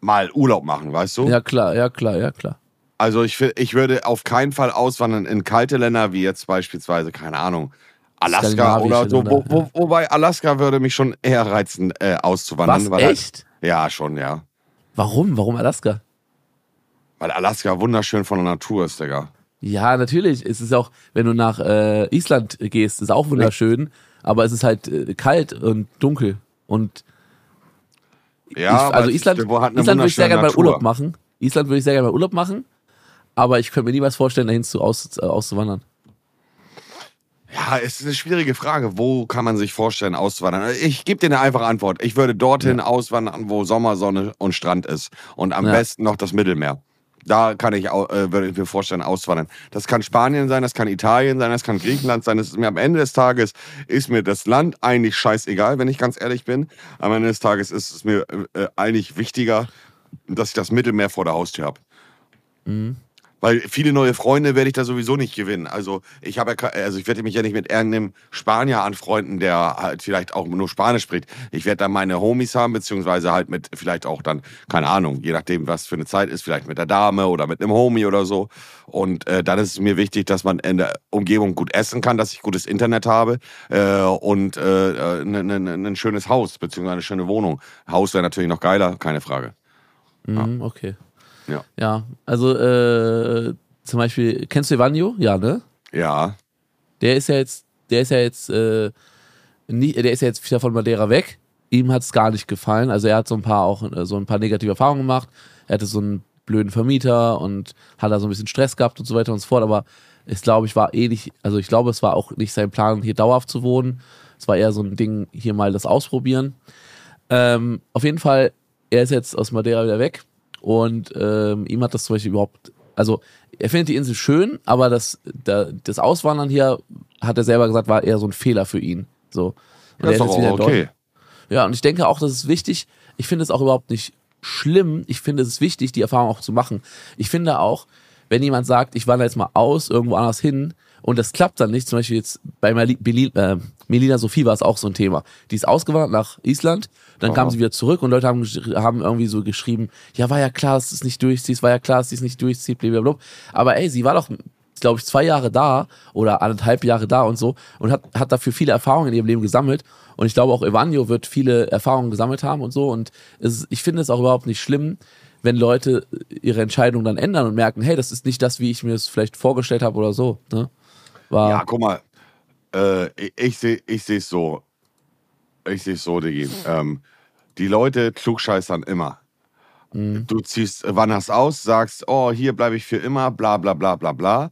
mal Urlaub machen, weißt du? ja, klar, ja, klar, ja, klar. Also ich, ich würde auf keinen Fall auswandern in kalte Länder, wie jetzt beispielsweise, keine Ahnung, Alaska oder so. Wo, wo, wobei Alaska würde mich schon eher reizen, äh, auszuwandern. Was, echt? ja, schon, ja. Warum? Warum Alaska? Weil Alaska wunderschön von der Natur ist, Digga. Ja, natürlich. Es ist auch, wenn du nach äh, Island gehst, ist auch wunderschön, aber es ist halt äh, kalt und dunkel. Und Ja, ich, also Island, Island würde ich sehr gerne mal. Urlaub machen. Island würde ich sehr gerne mal Urlaub machen, aber ich könnte mir niemals vorstellen, dahin zu, aus, äh, auszuwandern. Ja, es ist eine schwierige Frage. Wo kann man sich vorstellen, auszuwandern? Ich gebe dir eine einfache Antwort. Ich würde dorthin auswandern, wo Sommersonne und Strand ist. Und am Ja. besten noch das Mittelmeer. Da kann ich, äh, würde ich mir vorstellen, auszuwandern. Das kann Spanien sein, das kann Italien sein, das kann Griechenland sein. Das ist mir am Ende des Tages, ist mir das Land eigentlich scheißegal, wenn ich ganz ehrlich bin. Am Ende des Tages ist es mir äh, eigentlich wichtiger, dass ich das Mittelmeer vor der Haustür habe. Weil viele neue Freunde werde ich da sowieso nicht gewinnen. Also ich habe ja, also ich werde mich ja nicht mit irgendeinem Spanier anfreunden, der halt vielleicht auch nur Spanisch spricht. Ich werde da meine Homies haben, beziehungsweise halt mit vielleicht auch dann, keine Ahnung, je nachdem, was für eine Zeit ist, vielleicht mit der Dame oder mit einem Homie oder so. Und äh, dann ist es mir wichtig, dass man in der Umgebung gut essen kann, dass ich gutes Internet habe äh, und äh, ein äh, ne, ne, schönes Haus, beziehungsweise eine schöne Wohnung. Haus wäre natürlich noch geiler, keine Frage. Mhm, okay. Ja. Ja, also äh, zum Beispiel, kennst du Evanio? Ja, ne? Ja, Der ist ja jetzt, der ist ja jetzt, äh, nie, der ist ja jetzt wieder von Madeira weg. Ihm hat es gar nicht gefallen. Also er hat so ein paar auch äh, so ein paar negative Erfahrungen gemacht. Er hatte so einen blöden Vermieter und hat da so ein bisschen Stress gehabt und so weiter und so fort. Aber ich glaube, ich war eh nicht, also ich glaube, es war auch nicht sein Plan, hier dauerhaft zu wohnen. Es war eher so ein Ding, hier mal das ausprobieren. Ähm, auf jeden Fall, er ist jetzt aus Madeira wieder weg und ähm, ihm hat das zum Beispiel überhaupt, also er findet die Insel schön, aber das, da, das Auswandern hier, hat er selber gesagt, war eher so ein Fehler für ihn. So. Und das ist doch auch dort. okay. Ja, und ich denke auch, das ist wichtig. Ich finde es auch überhaupt nicht schlimm. Ich finde es ist wichtig, die Erfahrung auch zu machen. Ich finde auch, wenn jemand sagt, ich wandere jetzt mal aus, irgendwo anders hin, und das klappt dann nicht, zum Beispiel jetzt bei Beli- äh, Melina Sophie war es auch so ein Thema. Die ist ausgewandert nach Island, dann kam Aha. sie wieder zurück und Leute haben, haben irgendwie so geschrieben, ja, war ja klar, dass du es nicht durchziehst, war ja klar, dass sie es nicht durchzieht, blablabla. Aber ey, sie war doch, glaube ich, zwei Jahre da oder anderthalb Jahre da und so und hat, hat dafür viele Erfahrungen in ihrem Leben gesammelt. Und ich glaube auch Evanio wird viele Erfahrungen gesammelt haben und so. Und es, ich finde es auch überhaupt nicht schlimm, wenn Leute ihre Entscheidung dann ändern und merken, hey, das ist nicht das, wie ich mir es vielleicht vorgestellt habe oder so. Ne? War, Ja, guck mal, äh, ich, ich sehe ich es so. Ich sehe es so, Digi. Ähm, die Leute klugscheißern immer. Du ziehst, wanderst aus, sagst, oh, hier bleibe ich für immer, bla bla bla bla bla.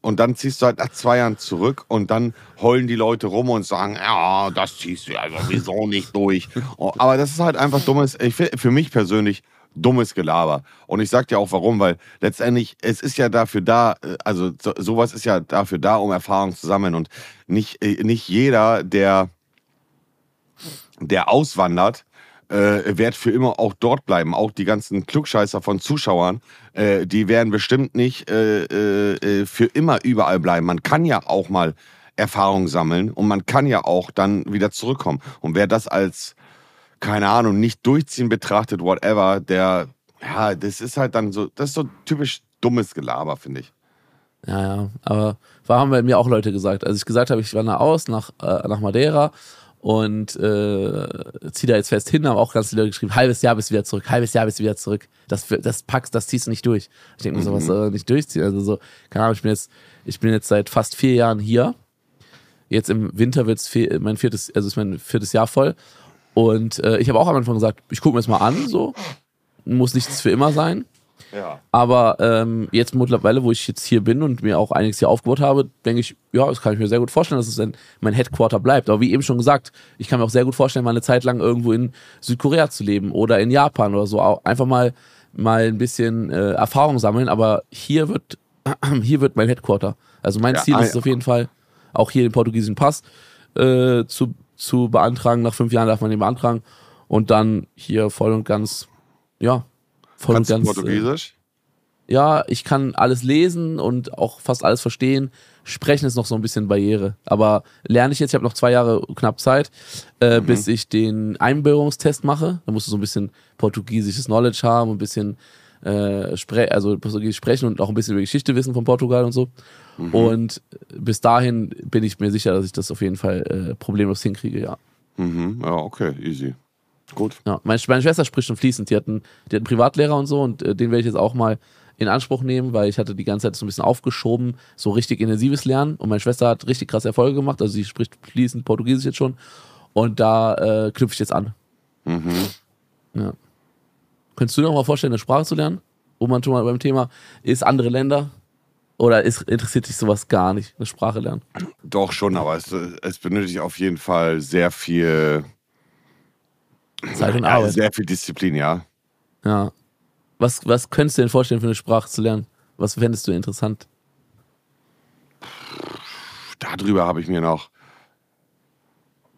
Und dann ziehst du halt nach zwei Jahren zurück und dann heulen die Leute rum und sagen, ja, das ziehst du ja sowieso nicht durch. Oh, aber das ist halt einfach dummes, ich, für mich persönlich dummes Gelaber. Und ich sag dir auch warum, weil letztendlich, es ist ja dafür da, äh, also so, sowas ist ja dafür da, um Erfahrung zu sammeln. Und nicht, äh, nicht jeder, der, der auswandert, äh, wird für immer auch dort bleiben. Auch die ganzen Klugscheißer von Zuschauern, äh, die werden bestimmt nicht äh, äh, für immer überall bleiben. Man kann ja auch mal Erfahrung sammeln und man kann ja auch dann wieder zurückkommen. Und wer das als keine Ahnung, nicht durchziehen betrachtet, whatever, der, ja, das ist halt dann so, das ist so typisch dummes Gelaber, finde ich. Ja, ja, aber war haben bei mir auch Leute gesagt. Als ich gesagt habe, ich wandere aus nach, äh, nach Madeira und äh, ziehe da jetzt fest hin, haben auch ganz viele Leute geschrieben, halbes Jahr bist du wieder zurück, halbes Jahr bist du wieder zurück. Das, das packst, das ziehst du nicht durch. Ich denke mir so, was er nicht durchziehen? Also so, keine Ahnung, ich bin jetzt, ich bin jetzt seit fast vier Jahren hier. Jetzt im Winter wird es mein viertes, also ist mein viertes Jahr voll. Und äh, ich habe auch am Anfang gesagt, ich gucke mir das mal an, so. Muss nichts für immer sein. Ja. Aber ähm, jetzt mittlerweile, wo ich jetzt hier bin und mir auch einiges hier aufgebaut habe, denke ich, ja, das kann ich mir sehr gut vorstellen, dass es ein, mein Headquarter bleibt. Aber wie eben schon gesagt, ich kann mir auch sehr gut vorstellen, mal eine Zeit lang irgendwo in Südkorea zu leben oder in Japan oder so. Einfach mal, mal ein bisschen äh, Erfahrung sammeln. Aber hier wird, hier wird mein Headquarter. Also mein Ja, Ziel ah, ist es auf jeden Fall, auch hier den portugiesischen Pass äh, zu, zu beantragen. Nach fünf Jahren darf man den beantragen. Und dann hier voll und ganz, ja, voll Kannst und ganz. äh, Portugiesisch? ja, ich kann alles lesen und auch fast alles verstehen. Sprechen ist noch so ein bisschen Barriere. Aber lerne ich jetzt, ich habe noch zwei Jahre knapp Zeit, äh, bis ich den Einbürgerungstest mache. Da musst du so ein bisschen portugiesisches Knowledge haben, ein bisschen äh, spre also Portugiesisch sprechen und auch ein bisschen über Geschichte wissen von Portugal und so. Und bis dahin bin ich mir sicher, dass ich das auf jeden Fall äh, problemlos hinkriege, ja. Mhm. Ja, okay, easy. Gut. Ja, meine, meine Schwester spricht schon fließend. Die hat einen, die hat einen Privatlehrer und so und äh, den werde ich jetzt auch mal in Anspruch nehmen, weil ich hatte die ganze Zeit so ein bisschen aufgeschoben, so richtig intensives Lernen. Und meine Schwester hat richtig krasse Erfolge gemacht. Also sie spricht fließend Portugiesisch jetzt schon. Und da äh, knüpfe ich jetzt an. Mhm. Ja. Könntest du dir auch mal vorstellen, eine Sprache zu lernen? Wo man schon mal beim Thema ist, andere Länder? Oder ist, interessiert dich sowas gar nicht, eine Sprache lernen? Doch schon, aber es, es benötigt auf jeden Fall sehr viel, Zeit und Arbeit. sehr viel Disziplin, ja. Ja. Was, was könntest du dir vorstellen, für eine Sprache zu lernen? Was fändest du interessant? Darüber habe ich mir noch,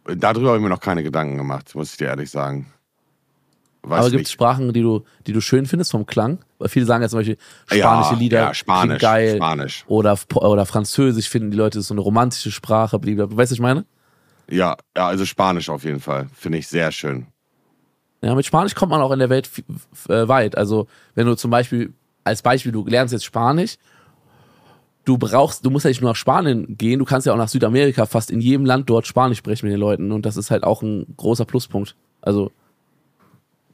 darüber habe ich mir noch keine Gedanken gemacht, muss ich dir ehrlich sagen. Weiß Aber gibt es. Sprachen, die du, die du schön findest vom Klang? Weil viele sagen ja zum Beispiel, spanische ja, Lieder ja, Spanisch, geil. Spanisch. Oder, oder Französisch finden die Leute, das ist so eine romantische Sprache. Blablabla. Weißt du, was ich meine? Ja, ja, also Spanisch auf jeden Fall. Finde ich sehr schön. Ja, mit Spanisch kommt man auch in der Welt äh, weit. Also, wenn du zum Beispiel, als Beispiel, du lernst jetzt Spanisch, du brauchst, du musst ja nicht nur nach Spanien gehen, du kannst ja auch nach Südamerika fast in jedem Land dort Spanisch sprechen mit den Leuten und das ist halt auch ein großer Pluspunkt. Also,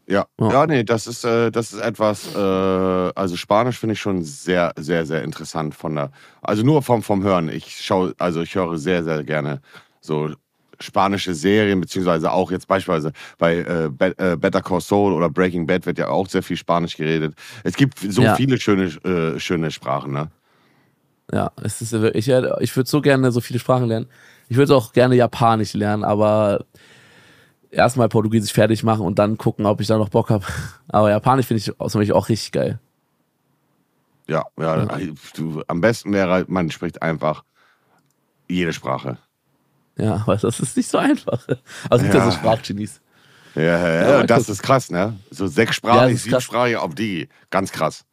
Ja, Ja. ja, nee, das ist, äh, das ist etwas, äh, also Spanisch finde ich schon sehr, sehr, sehr interessant von der, also nur vom, vom Hören. Ich schaue, also ich höre sehr, sehr gerne so spanische Serien, beziehungsweise auch jetzt beispielsweise bei äh, äh, Better Call Saul oder Breaking Bad wird ja auch sehr viel Spanisch geredet. Es gibt so Ja. viele schöne, äh, schöne Sprachen, ne? ja, es ist, ich, ich würde so gerne so viele Sprachen lernen. Ich würde auch gerne Japanisch lernen, aber erstmal Portugiesisch fertig machen und dann gucken, ob ich da noch Bock habe. Aber Japanisch finde ich Beispiel auch richtig geil. Ja, ja, Du, am besten wäre, man spricht einfach jede Sprache. Ja, aber das ist nicht so einfach. Also ja, Ja. so Sprachgenies. Ja, ja, Ja, ja das gucken. ist krass, ne? So Ja, sechssprachig, siebensprachig auf die. Ganz krass.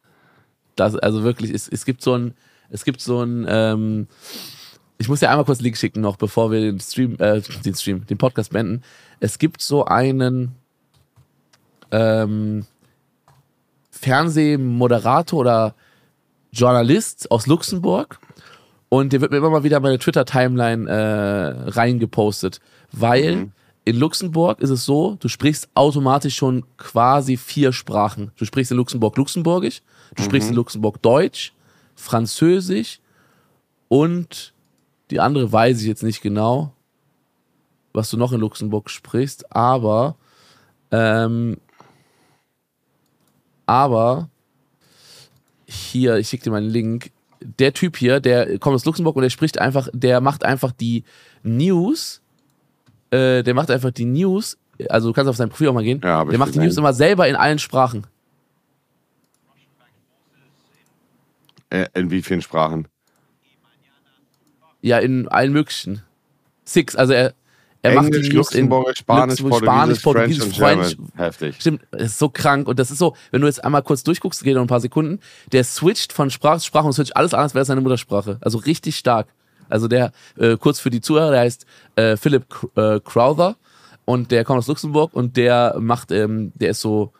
Das, also wirklich, es, es gibt so ein, es gibt so ein, ähm, ich muss dir einmal kurz Link schicken noch, bevor wir den Stream, äh, den Stream, den Podcast beenden. Es gibt so einen ähm, Fernsehmoderator oder Journalist aus Luxemburg und der wird mir immer mal wieder in meine Twitter-Timeline äh, reingepostet, weil in Luxemburg ist es so, du sprichst automatisch schon quasi vier Sprachen. Du sprichst in Luxemburg Luxemburgisch, du sprichst in Luxemburg Deutsch, Französisch und die andere weiß ich jetzt nicht genau, was du noch in Luxemburg sprichst, aber ähm, aber hier, ich schicke dir mal einen Link. Der Typ hier, der kommt aus Luxemburg und der spricht einfach, der macht einfach die News, äh, der macht einfach die News, also du kannst auf sein Profil auch mal gehen, Ja, der macht die. News immer selber in allen Sprachen. Äh, in wie vielen Sprachen? Ja, in allen möglichen. Six, also er, er macht Englisch, die News in Luxemburgisch, Spanisch, Luxemburg, Portugiesisch, Spanisch, French und Portugiesisch, German. Heftig. Stimmt, ist so krank und das ist so, wenn du jetzt einmal kurz durchguckst, geht noch ein paar Sekunden, der switcht von Sprache zu Sprache und switcht alles an, als wäre seine Muttersprache. Also richtig stark. Also der, äh, kurz für die Zuhörer, der heißt äh, Philip K- äh, Crowther. und der kommt aus Luxemburg und der macht, ähm, der ist so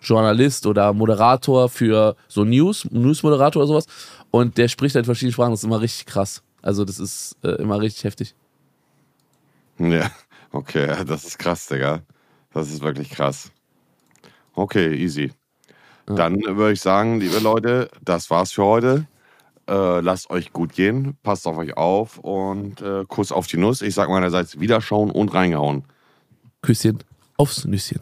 Journalist oder Moderator für so News, News-Moderator oder sowas. Und der spricht halt verschiedene Sprachen, das ist immer richtig krass. Also das ist äh, immer richtig heftig. Ja, okay, das ist krass, Digga. Das ist wirklich krass. Okay, easy. Ja. Dann würde ich sagen, liebe Leute, das war's für heute. Äh, lasst euch gut gehen, passt auf euch auf und äh, Kuss auf die Nuss. Ich sag meinerseits Wiederschauen und reingehauen. Küsschen aufs Nüsschen.